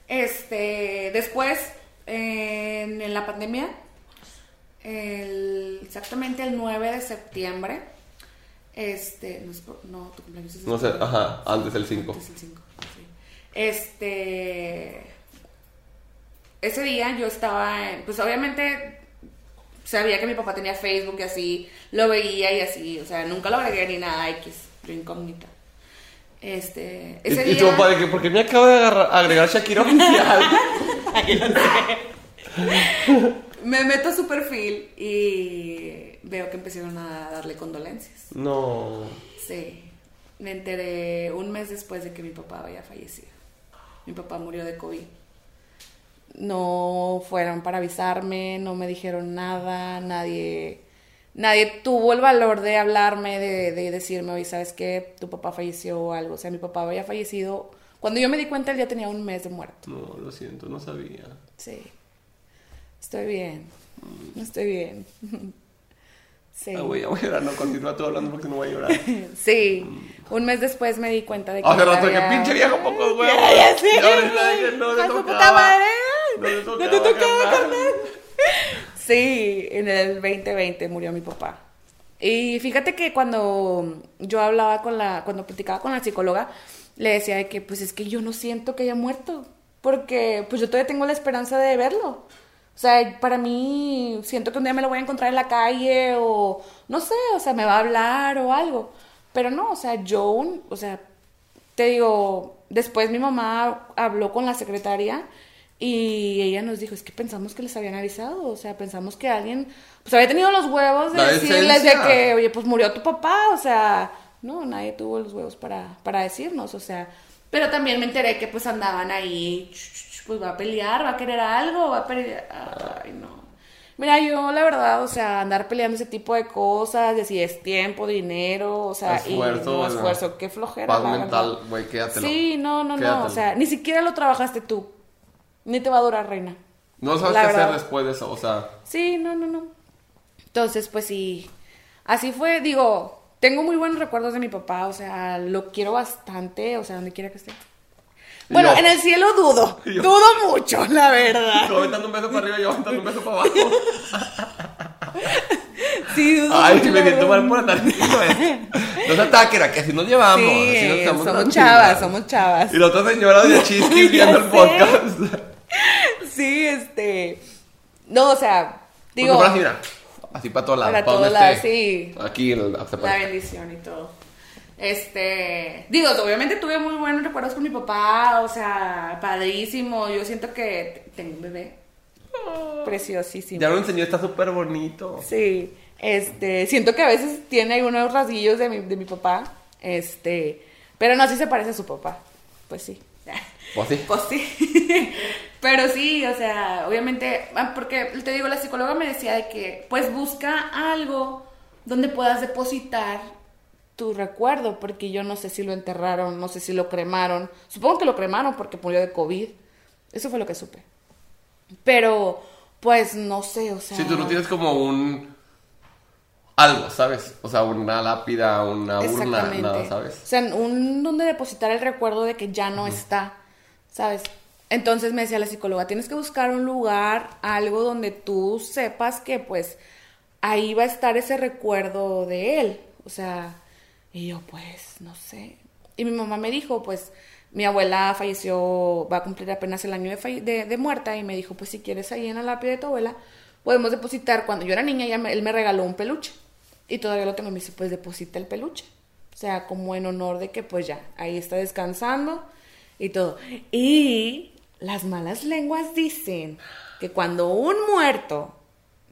Este, después, en, en la pandemia, el- exactamente el 9 de septiembre, este, no, es por- no, tu cumpleaños es el No sé, ajá, antes del 5. Antes el 5, sí. Este, ese día yo estaba, en- pues obviamente sabía que mi papá tenía Facebook y así, lo veía y así, o sea, nunca lo agregué ni nada X, yo incógnita. Este, ¿Y, ese y día... tu papá de que, ¿por qué me acaba de agregar Shakira (laughs) oficial? (laughs) Me meto a su perfil y veo que empezaron a darle condolencias. no. Sí, me enteré un mes después de que mi papá había fallecido. Mi papá murió de COVID. No fueron para avisarme, no me dijeron nada, nadie, nadie tuvo el valor de hablarme, de, de decirme, oye, ¿sabes qué? Tu papá falleció o algo. O sea, mi papá había fallecido. Cuando yo me di cuenta, él ya tenía un mes de muerto. No, lo siento, no sabía. Sí. Estoy bien. Estoy bien. (laughs) Sí. Ah, voy a llorar, no, continúa tú hablando porque no voy a llorar. (laughs) Sí. Un mes después me di cuenta de que. Hace rato que pinche viejo pocos (laughs) huevos. Ya, Y ahorita que no le tocaba. puta madre. No le No tocaba, te tocaba, carnal. Sí, en el 2020 murió mi papá. Y fíjate que cuando yo hablaba con la, cuando platicaba con la psicóloga, le decía de que pues es que yo no siento que haya muerto, porque pues yo todavía tengo la esperanza de verlo. O sea, para mí siento que un día me lo voy a encontrar en la calle o no sé, o sea, me va a hablar o algo. Pero no, o sea, yo, o sea, te digo, después mi mamá habló con la secretaria y ella nos dijo, es que pensamos que les habían avisado, o sea, pensamos que alguien, pues había tenido los huevos de La decirles de que, oye, pues murió tu papá, o sea, no, nadie tuvo los huevos para, para decirnos, o sea, pero también me enteré que pues andaban ahí, pues va a pelear, va a querer algo, va a pelear, ay, no. Mira, yo la verdad, o sea, andar peleando ese tipo de cosas, de si es tiempo, dinero, o sea, Esfuerzo, y esfuerzo, qué flojera. Paz mental, güey, quédatelo. Sí, no, no, no, o sea, ni siquiera lo trabajaste tú, ni te va a durar, reina. No sabes la qué verdad. hacer después de eso, o sea. Sí, no, no, no. Entonces, pues sí, así fue, digo, tengo muy buenos recuerdos de mi papá, o sea, lo quiero bastante, o sea, donde quiera que esté. Bueno, yo- en el cielo dudo, (laughs) yo- dudo mucho, la verdad. Tú aventando un beso para arriba y yo aventando un beso para abajo. (laughs) Sí, dudo Ay, mucho, me la siento mal por andar eso. No se ataquen, que así nos llevamos. así nos Sí, estamos somos chavas, somos chavas. Y la otra señora de (laughs) Chisquis viendo el podcast. Sí, este. No, o sea, Digo, digo. Así para todos lados. Para para todos lados, sí. Aquí, el, La bendición y todo. Este, digo, obviamente tuve muy buenos recuerdos con mi papá, o sea, padrísimo. Yo siento que tengo un bebé preciosísimo. Ya lo enseñó, está súper bonito. Sí, este, siento que a veces tiene algunos rasguillos de mi, de mi papá, este, pero no, sí se parece a su papá, pues sí. Pues sí. Pues sí. (laughs) Pero sí, o sea, obviamente, ah, porque te digo, la psicóloga me decía de que, pues busca algo donde puedas depositar tu recuerdo, porque yo no sé si lo enterraron, no sé si lo cremaron. Supongo que lo cremaron porque murió de COVID. Eso fue lo que supe. Pero, pues no sé, o sea. Si tú no tienes como un. algo, ¿sabes? O sea, una lápida, una urna, nada, ¿sabes? O sea, un donde depositar el recuerdo de que ya no está, ¿sabes? Entonces me decía la psicóloga, tienes que buscar un lugar, algo donde tú sepas que pues ahí va a estar ese recuerdo de él. O sea, y yo pues no sé. Y mi mamá me dijo, pues mi abuela falleció, va a cumplir apenas el año de, muerta y me dijo, pues si quieres ahí en la lápida de tu abuela, podemos depositar. Cuando yo era niña, él me regaló un peluche y todavía lo tengo. Me dice, pues deposita el peluche. O sea, como en honor de que pues ya, ahí está descansando y todo. Y las malas lenguas dicen que cuando un muerto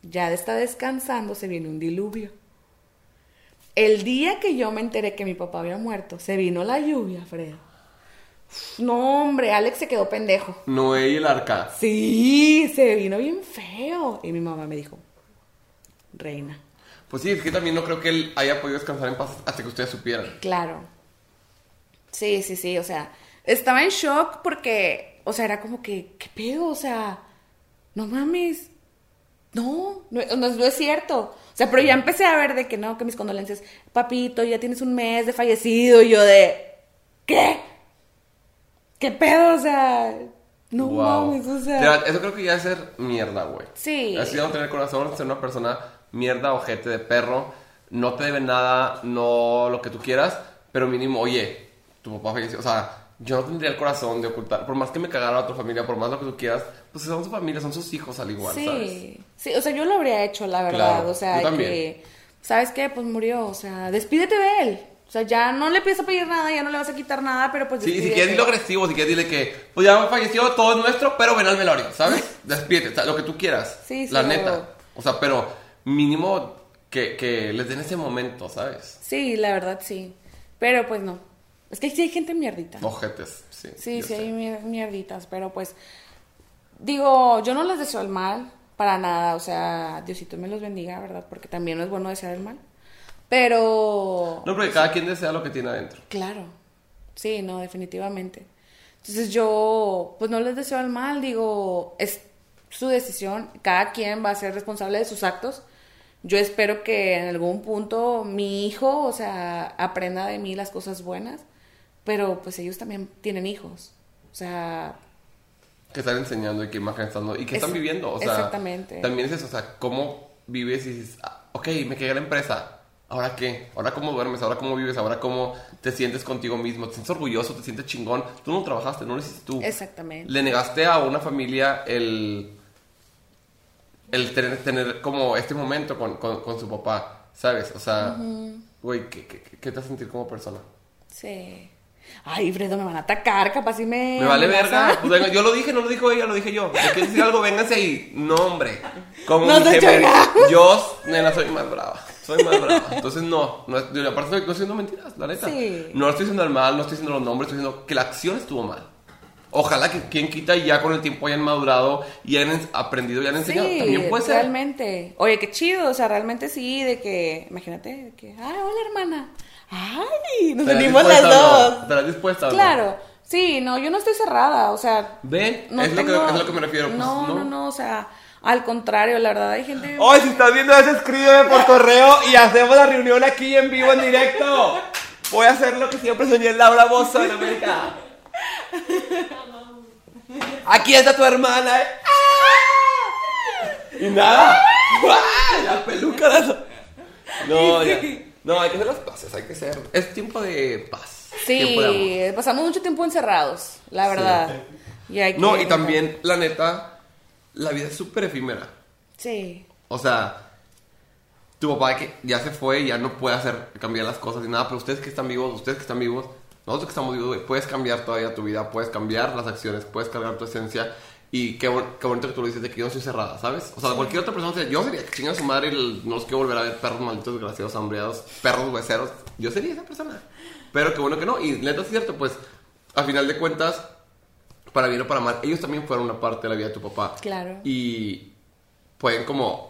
ya está descansando, se viene un diluvio. El día que yo me enteré que mi papá había muerto, se vino la lluvia, Fredo. No, hombre, Alex se quedó pendejo. Noé y el arca. Sí, se vino bien feo. Y mi mamá me dijo, reina, Pues sí, es que también no creo que él haya podido descansar en paz hasta que ustedes supieran. claro. Sí, sí, sí, o sea, estaba en shock porque, o sea, era como que, ¿qué pedo? O sea, no mames. No, no, no, no es cierto. O sea, pero ya empecé a ver de que no, que mis condolencias, papito, ya tienes un mes de fallecido. Y yo de, ¿qué? ¿Qué pedo? O sea, no Wow. mames, o sea. Mira, Eso creo que ya es ser mierda, güey. Sí. Así no tener corazón, ser una persona mierda, ojete de perro. No te debe nada, no lo que tú quieras, pero mínimo, oye, tu papá falleció. O sea, yo no tendría el corazón de ocultar. Por más que me cagara a otra familia, por más lo que tú quieras, pues son su familia, son sus hijos al igual, sí, ¿sabes? sí, o sea, yo lo habría hecho, la verdad. Claro, o sea, yo también. que, ¿sabes qué? Pues murió, o sea, despídete de él. O sea, ya no le piensas pedir nada, ya no le vas a quitar nada, pero pues Sí, si quieres dilo agresivo, si quieres dile que, pues ya falleció, todo es nuestro, pero ven al velorio, ¿sabes? (laughs) Despídete, o sea, lo que tú quieras. Sí, sí, La neta. O sea, pero mínimo que, que les den ese momento, ¿sabes? Sí, la verdad sí. Pero pues no. Es que sí hay gente mierdita. Ojetes, sí. Sí, sí sé. hay mier- mierditas, pero pues digo, yo no les deseo el mal para nada, o sea, Diosito me los bendiga, ¿verdad? Porque también no es bueno desear el mal. Pero No, porque cada quien desea lo que tiene adentro. Claro, sí, no, definitivamente. Entonces yo, pues no les deseo el mal, digo, es su decisión, cada quien va a ser responsable de sus actos. Yo espero que en algún punto mi hijo, o sea, aprenda de mí las cosas buenas, pero pues ellos también tienen hijos. O sea, Que están enseñando y que imagen están dando y que Es- están viviendo. O sea, exactamente. También es eso, o sea, cómo vives y dices, ah, ok, me quedé la empresa. ¿Ahora qué? ¿Ahora cómo duermes? ¿Ahora cómo vives? ¿Ahora cómo te sientes contigo mismo? ¿Te sientes orgulloso? ¿Te sientes chingón? Tú no trabajaste, no lo hiciste tú. exactamente. Le negaste a una familia el, el tener, tener como este momento con, con, con su papá, ¿sabes? O sea, güey, ¿qué, qué, qué te hace sentir como persona? Sí. Ay, Fredo, me van a atacar, capaz si me... Me vale verga. Pues venga, yo lo dije, no lo dijo ella, lo dije yo. ¿Me quieres decir algo? Vénganse ahí. No, hombre. Como No mi te jefe. Yo, nena, soy más brava. Soy más brava. Entonces, no. no aparte, no estoy diciendo mentiras, la neta. Sí. No estoy diciendo el mal, no estoy diciendo los nombres, estoy diciendo que la acción estuvo mal. Ojalá que quien quita y ya con el tiempo hayan madurado y hayan aprendido y hayan enseñado. Sí, También puede ser. realmente. Oye, qué chido, o sea, realmente sí, de que, imagínate, de que, ay, hola hermana. Ay, nos ¿Estarás unimos las o no? dos. ¿Estarás dispuesta no? Claro, sí, no, yo no estoy cerrada, o sea, ¿Ven? no es, lo tengo- que, es lo que me refiero. Pues, no, no, no, o sea, al contrario, la verdad hay gente... Oye, si estás viendo eso, escríbeme por correo y hacemos la reunión aquí en vivo, en directo. Voy a hacer lo que siempre soñé en Laura Bozo en América. Aquí está tu hermana. ¿eh? Y nada. ¡Guau! La peluca. la- No, ya. No, hay que hacer las paces, hay que ser. Es tiempo de paz. Tiempo de amor. Sí, pasamos mucho tiempo encerrados, la verdad. Y hay No, y también, la neta, la vida es súper efímera. Sí, O sea, tu papá que ya se fue y ya no puede hacer cambiar las cosas y nada, pero ustedes que están vivos, ustedes que están vivos, nosotros que estamos vivos, güey, puedes cambiar todavía tu vida, puedes cambiar las acciones, puedes cambiar tu esencia. Y qué, bon- qué bonito que tú lo dices de que yo no estoy cerrada, ¿sabes? O sea, cualquier otra persona, yo sería que chinga su madre y el- no los quiero volver a ver perros malditos, desgraciados, hambriados, perros hueseros. Yo sería esa persona. Pero qué bueno que no. Y neta es cierto, pues, a final de cuentas, para bien o para mal, ellos también fueron una parte de la vida de tu papá. Claro. Y pueden como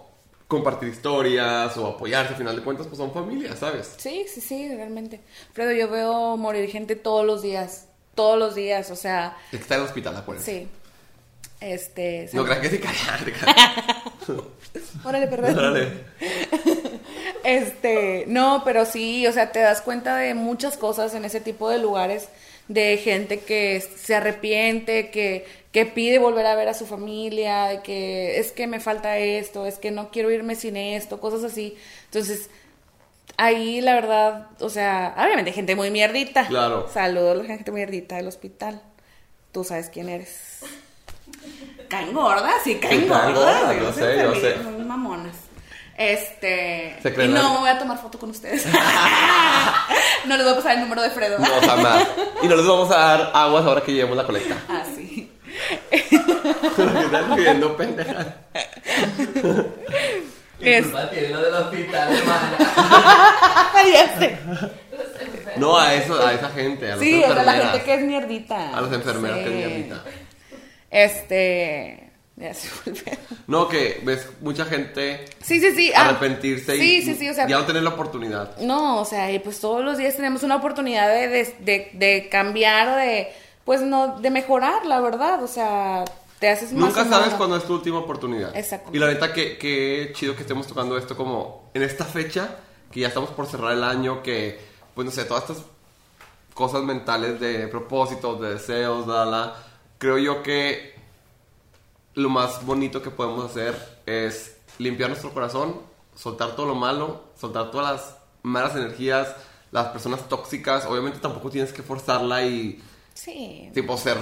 compartir historias o apoyarse, al final de cuentas, pues son familias, ¿sabes? sí, sí, sí, realmente. Fredo, yo veo morir gente todos los días, todos los días, o sea, El que está en el hospital, acuérdense. sí. Este... No crean que se calla, te calla. Órale, perdón. Órale. (laughs) Este, no, pero sí, o sea, te das cuenta de muchas cosas en ese tipo de lugares, de gente que se arrepiente, que, que pide volver a ver a su familia, de que es que me falta esto, es que no quiero irme sin esto, cosas así. Entonces, ahí la verdad, o sea, obviamente gente muy mierdita. Claro. Saludos a la gente mierdita del hospital. Tú sabes quién eres. Caen gordas, sí, caen Sí, gordas. gordas, yo sé, yo sé. Son mamonas. Este. Se Y creen no me voy a tomar foto con ustedes. (laughs) no les voy a pasar el número de Fredo. No, jamás. Y no les vamos a dar aguas ahora que llevemos la colecta. Ah, sí. Están riendo, pendeja. ¿Qué (laughs) Es- lo del hospital, hermana? No, a eso, a esa gente, a Sí, sea, la gente que es mierdita. A las enfermeras que es mierdita. Este. Ya se volvió. No, que ves mucha gente Sí, sí, sí. ah, arrepentirse y sí, sí, o sea. ya no tener la oportunidad. No, o sea, y pues todos los días tenemos una oportunidad de, de, de- de cambiar o de, pues no, de mejorar, la verdad, o sea, te haces más Nunca sabes cuándo es tu última oportunidad. Exacto. Y la neta, que, que chido que estemos tocando esto como en esta fecha, que ya estamos por cerrar el año, que, pues no sé, todas estas cosas mentales de propósitos, de deseos, la, la, creo yo que lo más bonito que podemos hacer es limpiar nuestro corazón, soltar todo lo malo, soltar todas las malas energías, las personas tóxicas. Obviamente tampoco tienes que forzarla y Sí. tipo ser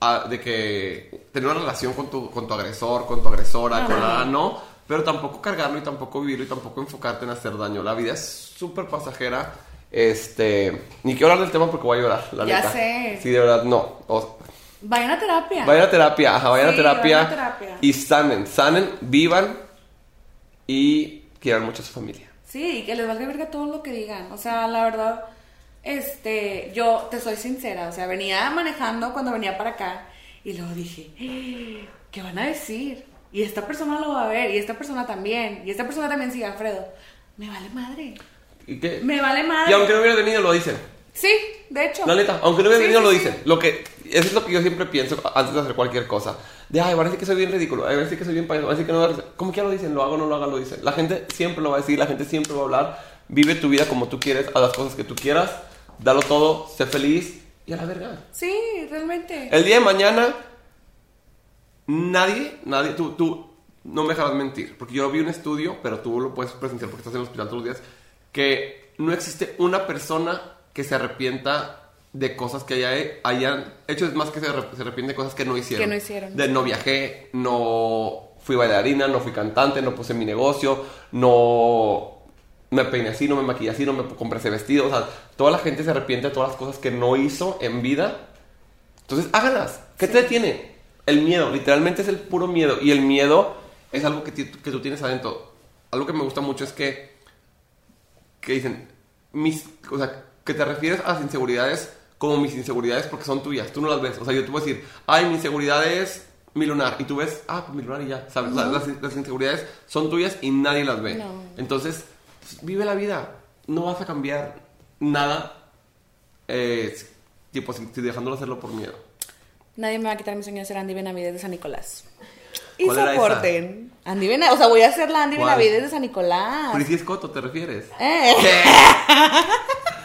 ah, de que tener una relación con tu, con tu agresor, con tu agresora, No, con no, la no. no, pero tampoco cargarlo y tampoco vivirlo y tampoco enfocarte en hacer daño. La vida es súper pasajera. Este, ni quiero hablar del tema porque voy a llorar, la Ya neta. sé. Sí, de verdad, no. O- Vayan a terapia. vayan a terapia, ajá, vayan Sí, a terapia, vayan a terapia. y sanen, sanen, vivan y quieran mucho a su familia. Sí, y que les valga verga todo lo que digan. O sea, la verdad, este, yo te soy sincera, o sea, venía manejando cuando venía para acá y luego dije, "Eh, ¿qué van a decir? Y esta persona lo va a ver, y esta persona también, y esta persona también sigue Alfredo. Me vale madre. ¿Y qué? Me vale madre. Y aunque no hubiera venido, lo dicen. Sí, de hecho. La neta, aunque no hubiera Sí, venido, sí, lo dicen. Lo que, eso es lo que yo siempre pienso antes de hacer cualquier cosa. De, ay, van a decir que soy bien ridículo, ay, van a decir que soy bien payaso, van a decir que no. Como que ya lo dicen, lo hago o no lo haga, lo dicen. La gente siempre lo va a decir, la gente siempre va a hablar. Vive tu vida como tú quieres, haz las cosas que tú quieras, dalo todo, sé feliz y a la verga. Sí, realmente. El día de mañana, nadie, nadie, tú, tú, no me dejarás mentir, porque yo vi un estudio, pero tú lo puedes presenciar porque estás en el hospital todos los días, que no existe una persona que se arrepienta de cosas que haya, hayan hecho, es más que se, se arrepiente de cosas que no hicieron. Que no hicieron. De no viajé, no fui bailarina, no fui cantante, no puse mi negocio, no me peiné así, no me maquillé así, no me compré ese vestido. O sea, toda la gente se arrepiente de todas las cosas que no hizo en vida. Entonces, háganlas. ¿Qué te detiene? El miedo, literalmente es el puro miedo. Y el miedo es algo que, que tú tienes adentro. Algo que me gusta mucho es que, que dicen, mis, o sea, que te refieres a las inseguridades como mis inseguridades porque son tuyas. Tú no las ves. O sea, yo te voy a decir, ay, mi inseguridad es mi lunar. Y tú ves, ah, pues mi lunar y ya. ¿Sabes? Las, las inseguridades son tuyas y nadie las ve. No. Entonces, vive la vida. No vas a cambiar nada. eh, tipo, si, si dejándolo hacerlo por miedo. Nadie me va a quitar mi sueño de ser Andy Benavides de San Nicolás. Y soporten. Andy Benavides, o sea, voy a hacer la Andy ¿Cuál? Benavides de San Nicolás. Pero ¿y si es Coto, ¿te refieres? Eh. (laughs)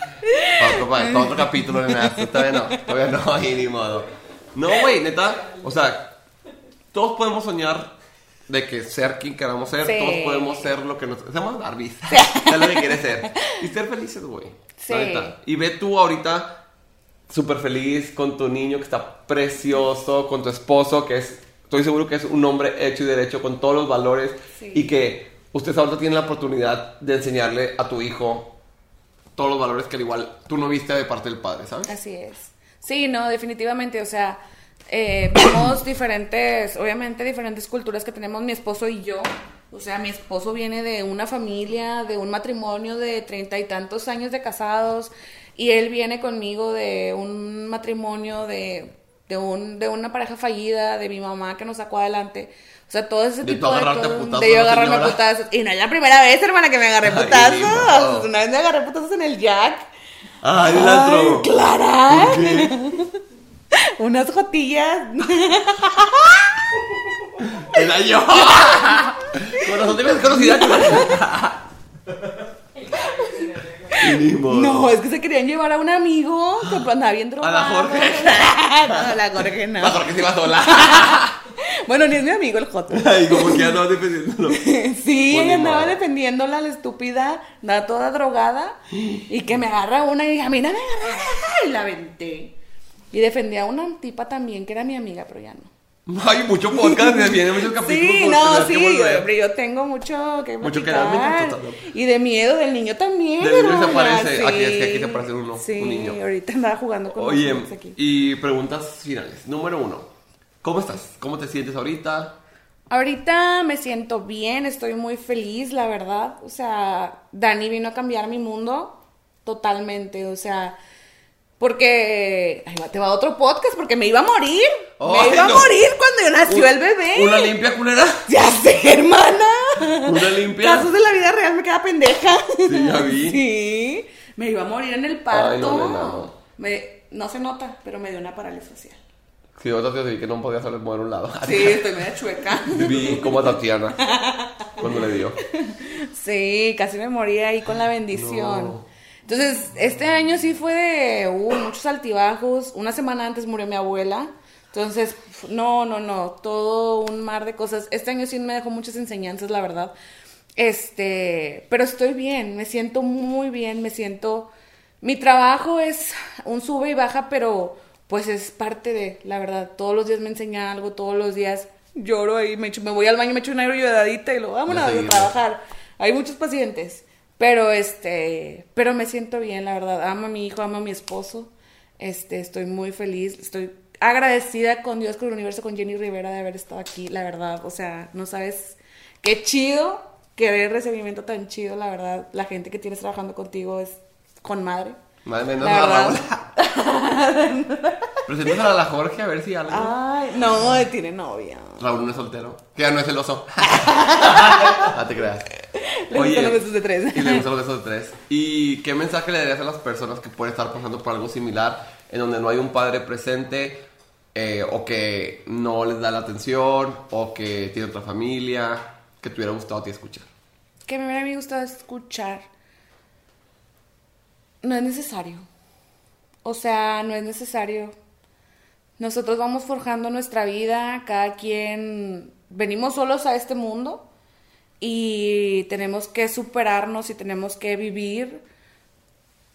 otro, otro capítulo, nena. Todavía no, todavía no, ahí ni modo. No, güey, neta. O sea, todos podemos soñar de que ser quien queramos ser. Sí. Todos podemos ser lo que nos. Seamos Barbies. es lo que quieres ser. Y ser felices, güey. Sí. Neta. Y ve tú ahorita súper feliz con tu niño que está precioso, con tu esposo que es. Estoy seguro que es un hombre hecho y derecho con todos los valores. Sí. Y que ustedes ahorita tienen la oportunidad de enseñarle a tu hijo todos los valores que al igual tú no viste de parte del padre, ¿sabes? Así es. Sí, no, definitivamente, o sea, eh, (clears throat) vemos diferentes, obviamente diferentes culturas que tenemos mi esposo y yo. O sea, mi esposo viene de una familia, de un matrimonio de treinta y tantos años de casados y él viene conmigo de un matrimonio de, de, un, de una pareja fallida, de mi mamá que nos sacó adelante. O sea, todo ese De tipo de cosas. De yo ¿no, agarrarme a putazos. Y no es la primera vez, hermana, que me agarré (laughs) putazos. Una vez me agarré putazos en el Jack. ¡Ay, el Ay, antro! Clara. (laughs) Unas jotillas. (laughs) ¡Era yo! Con razón te ves conocida. Y. No, es que se querían llevar a un amigo que pues, andaba bien drogado. la Jorge? (laughs) no, la Jorge no. La Jorge se iba sola. (laughs) Bueno, ni es mi amigo el Joto. (laughs) Ay, como que ya no defendiéndolo. Sí, Pues ella andaba modo. defendiéndola, la estúpida, andaba toda drogada. Y que me agarra una y dije, a mí no me agarra. Y la aventé. Y defendía a una tipa también, que era mi amiga, pero ya no. (laughs) Hay mucho podcast, vienen muchos capítulos. Sí, no, sí, hombre, yo tengo mucho que Mucho que dar. Y de miedo del niño también. Del niño se hermana, parece, aquí es que aquí sí. se parece uno, un Sí, niño. ahorita andaba jugando con Oye, nosotros aquí. y preguntas finales. Número uno. ¿Cómo estás? ¿Cómo te sientes ahorita? Ahorita me siento bien, estoy muy feliz, la verdad. O sea, Dani vino a cambiar mi mundo totalmente. O sea, porque. Ay, te va otro podcast porque me iba a morir. Ay, me iba no. a morir cuando nació el bebé. ¿Una limpia culera? Ya sé, hermana. ¿Una limpia? Casos de la vida real me queda pendeja. Sí, ya vi. Sí. Me iba a morir en el parto. Ay, no, nena, no. Me- no se nota, pero me dio una parálisis facial. Sí, otra te vi que no podía salir mover un lado. Sí, estoy media chueca. Vi como a Tatiana cuando le dio. Sí, casi me morí ahí con la bendición. Entonces, este año sí fue de hubo muchos altibajos. Una semana antes murió mi abuela. Entonces, no, no, no, todo un mar de cosas. Este año sí me dejó muchas enseñanzas, la verdad. Este, pero estoy bien, me siento muy bien, me siento... Mi trabajo es un sube y baja, pero pues es parte de, la verdad. Todos los días me enseñan algo, todos los días lloro ahí, me, echo- me voy al baño, me echo una lloradita y lo vámonos a trabajar. Hay muchos pacientes, pero este, pero me siento bien, la verdad. Amo a mi hijo, amo a mi esposo. Este, estoy muy feliz, estoy agradecida con Dios, con el universo, con Jenny Rivera de haber estado aquí, la verdad. O sea, no sabes qué chido que dé recibimiento tan chido, la verdad. La gente que tienes trabajando contigo es con madre. Madre mía, no La verdad. Raúl. (laughs) Preséntasela a la Jorge a ver si algo. Ay, no, tiene novia. Raúl no es soltero. Que ya no es celoso. ah, (laughs) (laughs) te creas. Le gustan los besos de tres. Y le gustan los besos de tres. ¿Y qué mensaje le darías a las personas que pueden estar pasando por algo similar, en donde no hay un padre presente, eh, o que no les da la atención, o que tiene otra familia, que te hubiera gustado a ti escuchar? que me hubiera gustado escuchar. No es necesario. O sea, no es necesario. Nosotros vamos forjando nuestra vida, cada quien venimos solos a este mundo y tenemos que superarnos y tenemos que vivir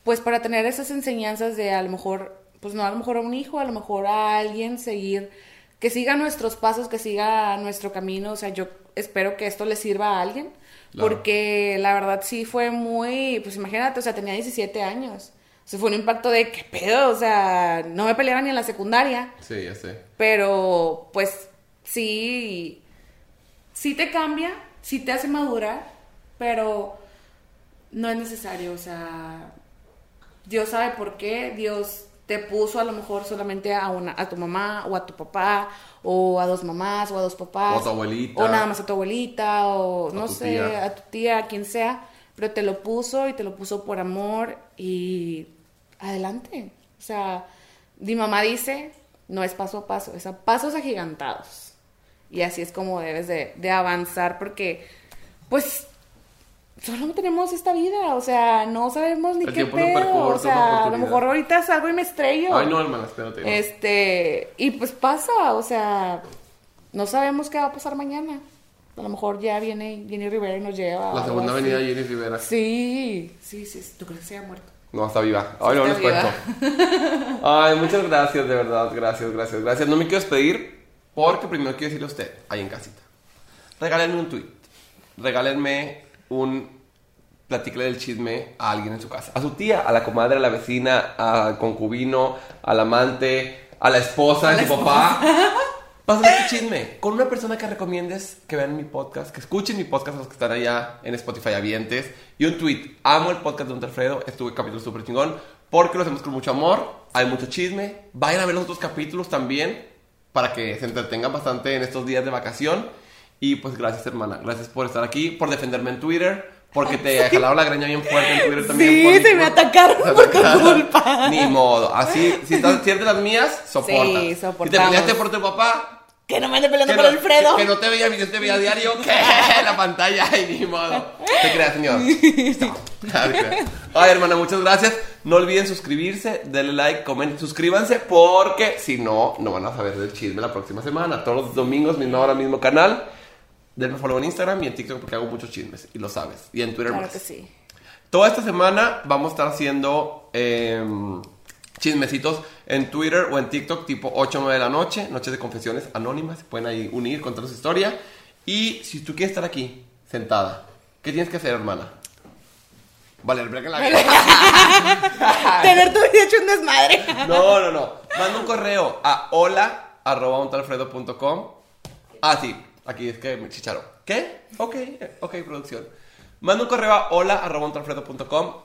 pues para tener esas enseñanzas de a lo mejor, pues no a lo mejor a un hijo, a lo mejor a alguien seguir, que siga nuestros pasos, que siga nuestro camino, o sea, yo espero que esto le sirva a alguien, Claro. porque la verdad sí fue muy, pues imagínate, o sea, tenía 17 años, o sea, fue un impacto de, ¿qué pedo? O sea, no me peleaba ni en la secundaria, Sí, ya sé. pero pues sí, sí te cambia, sí te hace madurar, pero no es necesario, o sea, Dios sabe por qué, Dios te puso a lo mejor solamente a una, a tu mamá o a tu papá o a dos mamás o a dos papás O a tu abuelita. o nada más a tu abuelita o no sé, tía. a tu tía, a quien sea, pero te lo puso y te lo puso por amor y adelante. O sea, mi mamá dice, no es paso a paso, es a pasos agigantados. Y así es como debes de, de avanzar porque, pues, solo tenemos esta vida, o sea, no sabemos ni El qué pedo. O sea, a lo mejor ahorita salgo y me estrello. Ay, no, hermana, espérate. no. Este, y pues pasa, o sea, no sabemos qué va a pasar mañana. A lo mejor ya viene Jenny Rivera y nos lleva. La segunda avenida Jenny Rivera. Sí, sí, sí. ¿Tú crees que se haya muerto? No, está viva. Ay, no les cuento. Ay, muchas gracias, de verdad. Gracias, gracias, gracias. No me quiero despedir porque primero quiero decirle a usted, ahí en casita. Regálenme un tweet. Regálenme un platícale del chisme a alguien en su casa. A su tía, a la comadre, a la vecina, al concubino, al amante, a la esposa de su papá. (laughs) Pásale este chisme con una persona que recomiendes que vean mi podcast, que escuchen mi podcast, los que están allá en Spotify avientes. Y un tweet. Amo el podcast de Don Alfredo. Estuve capítulo súper chingón. Porque lo hacemos con mucho amor. Hay mucho chisme. Vayan a ver los otros capítulos también. Para que se entretengan bastante en estos días de vacación. Y pues gracias, hermana. Gracias por estar aquí. Por defenderme en Twitter. Porque te (laughs) jalaron la greña bien fuerte en Twitter también. Sí, por se me culpa. atacaron por tu culpa. Ni modo. Así, si estás si de las mías, soporta. Sí, Si te soportamos. peleaste por tu papá, Que no me ande peleando Que por no, Alfredo. que, que no te veía, yo te veía a diario, (laughs) que en la pantalla, y ni modo. Te creas, señor. (laughs) Ay, hermana, muchas gracias. No olviden suscribirse, denle like, comenten, suscríbanse, porque si no, no van a saber del chisme la próxima semana. Todos los domingos, misma hora, mismo canal. Denme follow en Instagram y en TikTok porque hago muchos chismes, y lo sabes. Y en Twitter Claro más. que sí. Toda esta semana vamos a estar haciendo em, chismecitos en Twitter o en TikTok tipo 8 o 9 de la noche, noches de confesiones anónimas, se pueden ahí unir, contar su historia. Y si tú quieres estar aquí, sentada, ¿qué tienes que hacer, hermana? Vale, el break en la vida. (laughs) Tener tu vida hecho un desmadre. No, no, no. Manda un correo a hola arroba untalfredo.com. Ah, sí. Aquí es que me chicharon. ¿Qué? Ok, ok, producción. Manda un correo a hola arroba.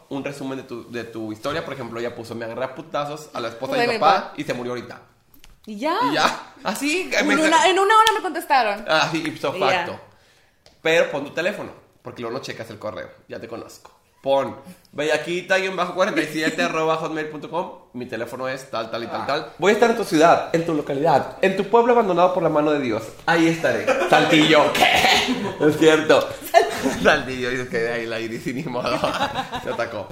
Un resumen de tu, de tu historia. Por ejemplo, ella puso: Me agarré a putazos a la esposa de mi papá y se murió ahorita. Y ya. Y ya. Así. En me- una, en una hora me contestaron. Así, ipso Y ya. facto. Pero pon tu teléfono, porque luego no checas el correo. Ya te conozco. Pon bellaquita-47 (laughs) arroba hotmail.com. Mi teléfono es tal, tal y tal, tal. Voy a estar en tu ciudad, en tu localidad, en tu pueblo abandonado por la mano de Dios. Ahí estaré. Saltillo. ¿Qué? (laughs) Es cierto. (laughs) Que de ahí la iris y ni modo. (laughs) Se atacó.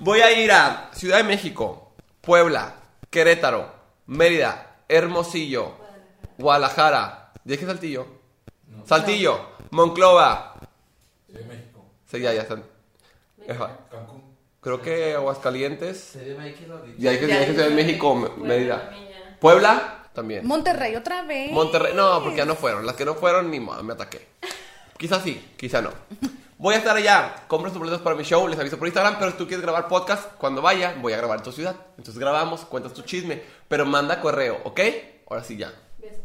Voy a ir a Ciudad de México, Puebla, Querétaro, Mérida, Hermosillo, Guadalajara. ¿Dije Saltillo? Saltillo, Monclova. Ciudad de México. Sí, ya, ya están. Cancún. Creo que Aguascalientes. Ya Ya dije Ciudad de. México, Mérida. Puebla, también. Monterrey otra vez. Monterrey, no, porque ya no fueron. Las que no fueron, ni modo, me ataqué. Quizás sí, quizá no. Voy a estar allá. Compro sus boletos para mi show, les aviso por Instagram. Pero si tú quieres grabar podcast, cuando vaya, voy a grabar en tu ciudad. Entonces grabamos, cuentas tu chisme. Pero manda correo, ¿ok? Ahora sí ya. Besos.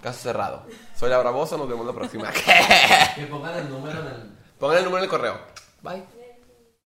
Caso cerrado. Soy la Bravosa, nos vemos la próxima. (laughs) Que pongan el número en el. Pongan el número en el correo. Bye.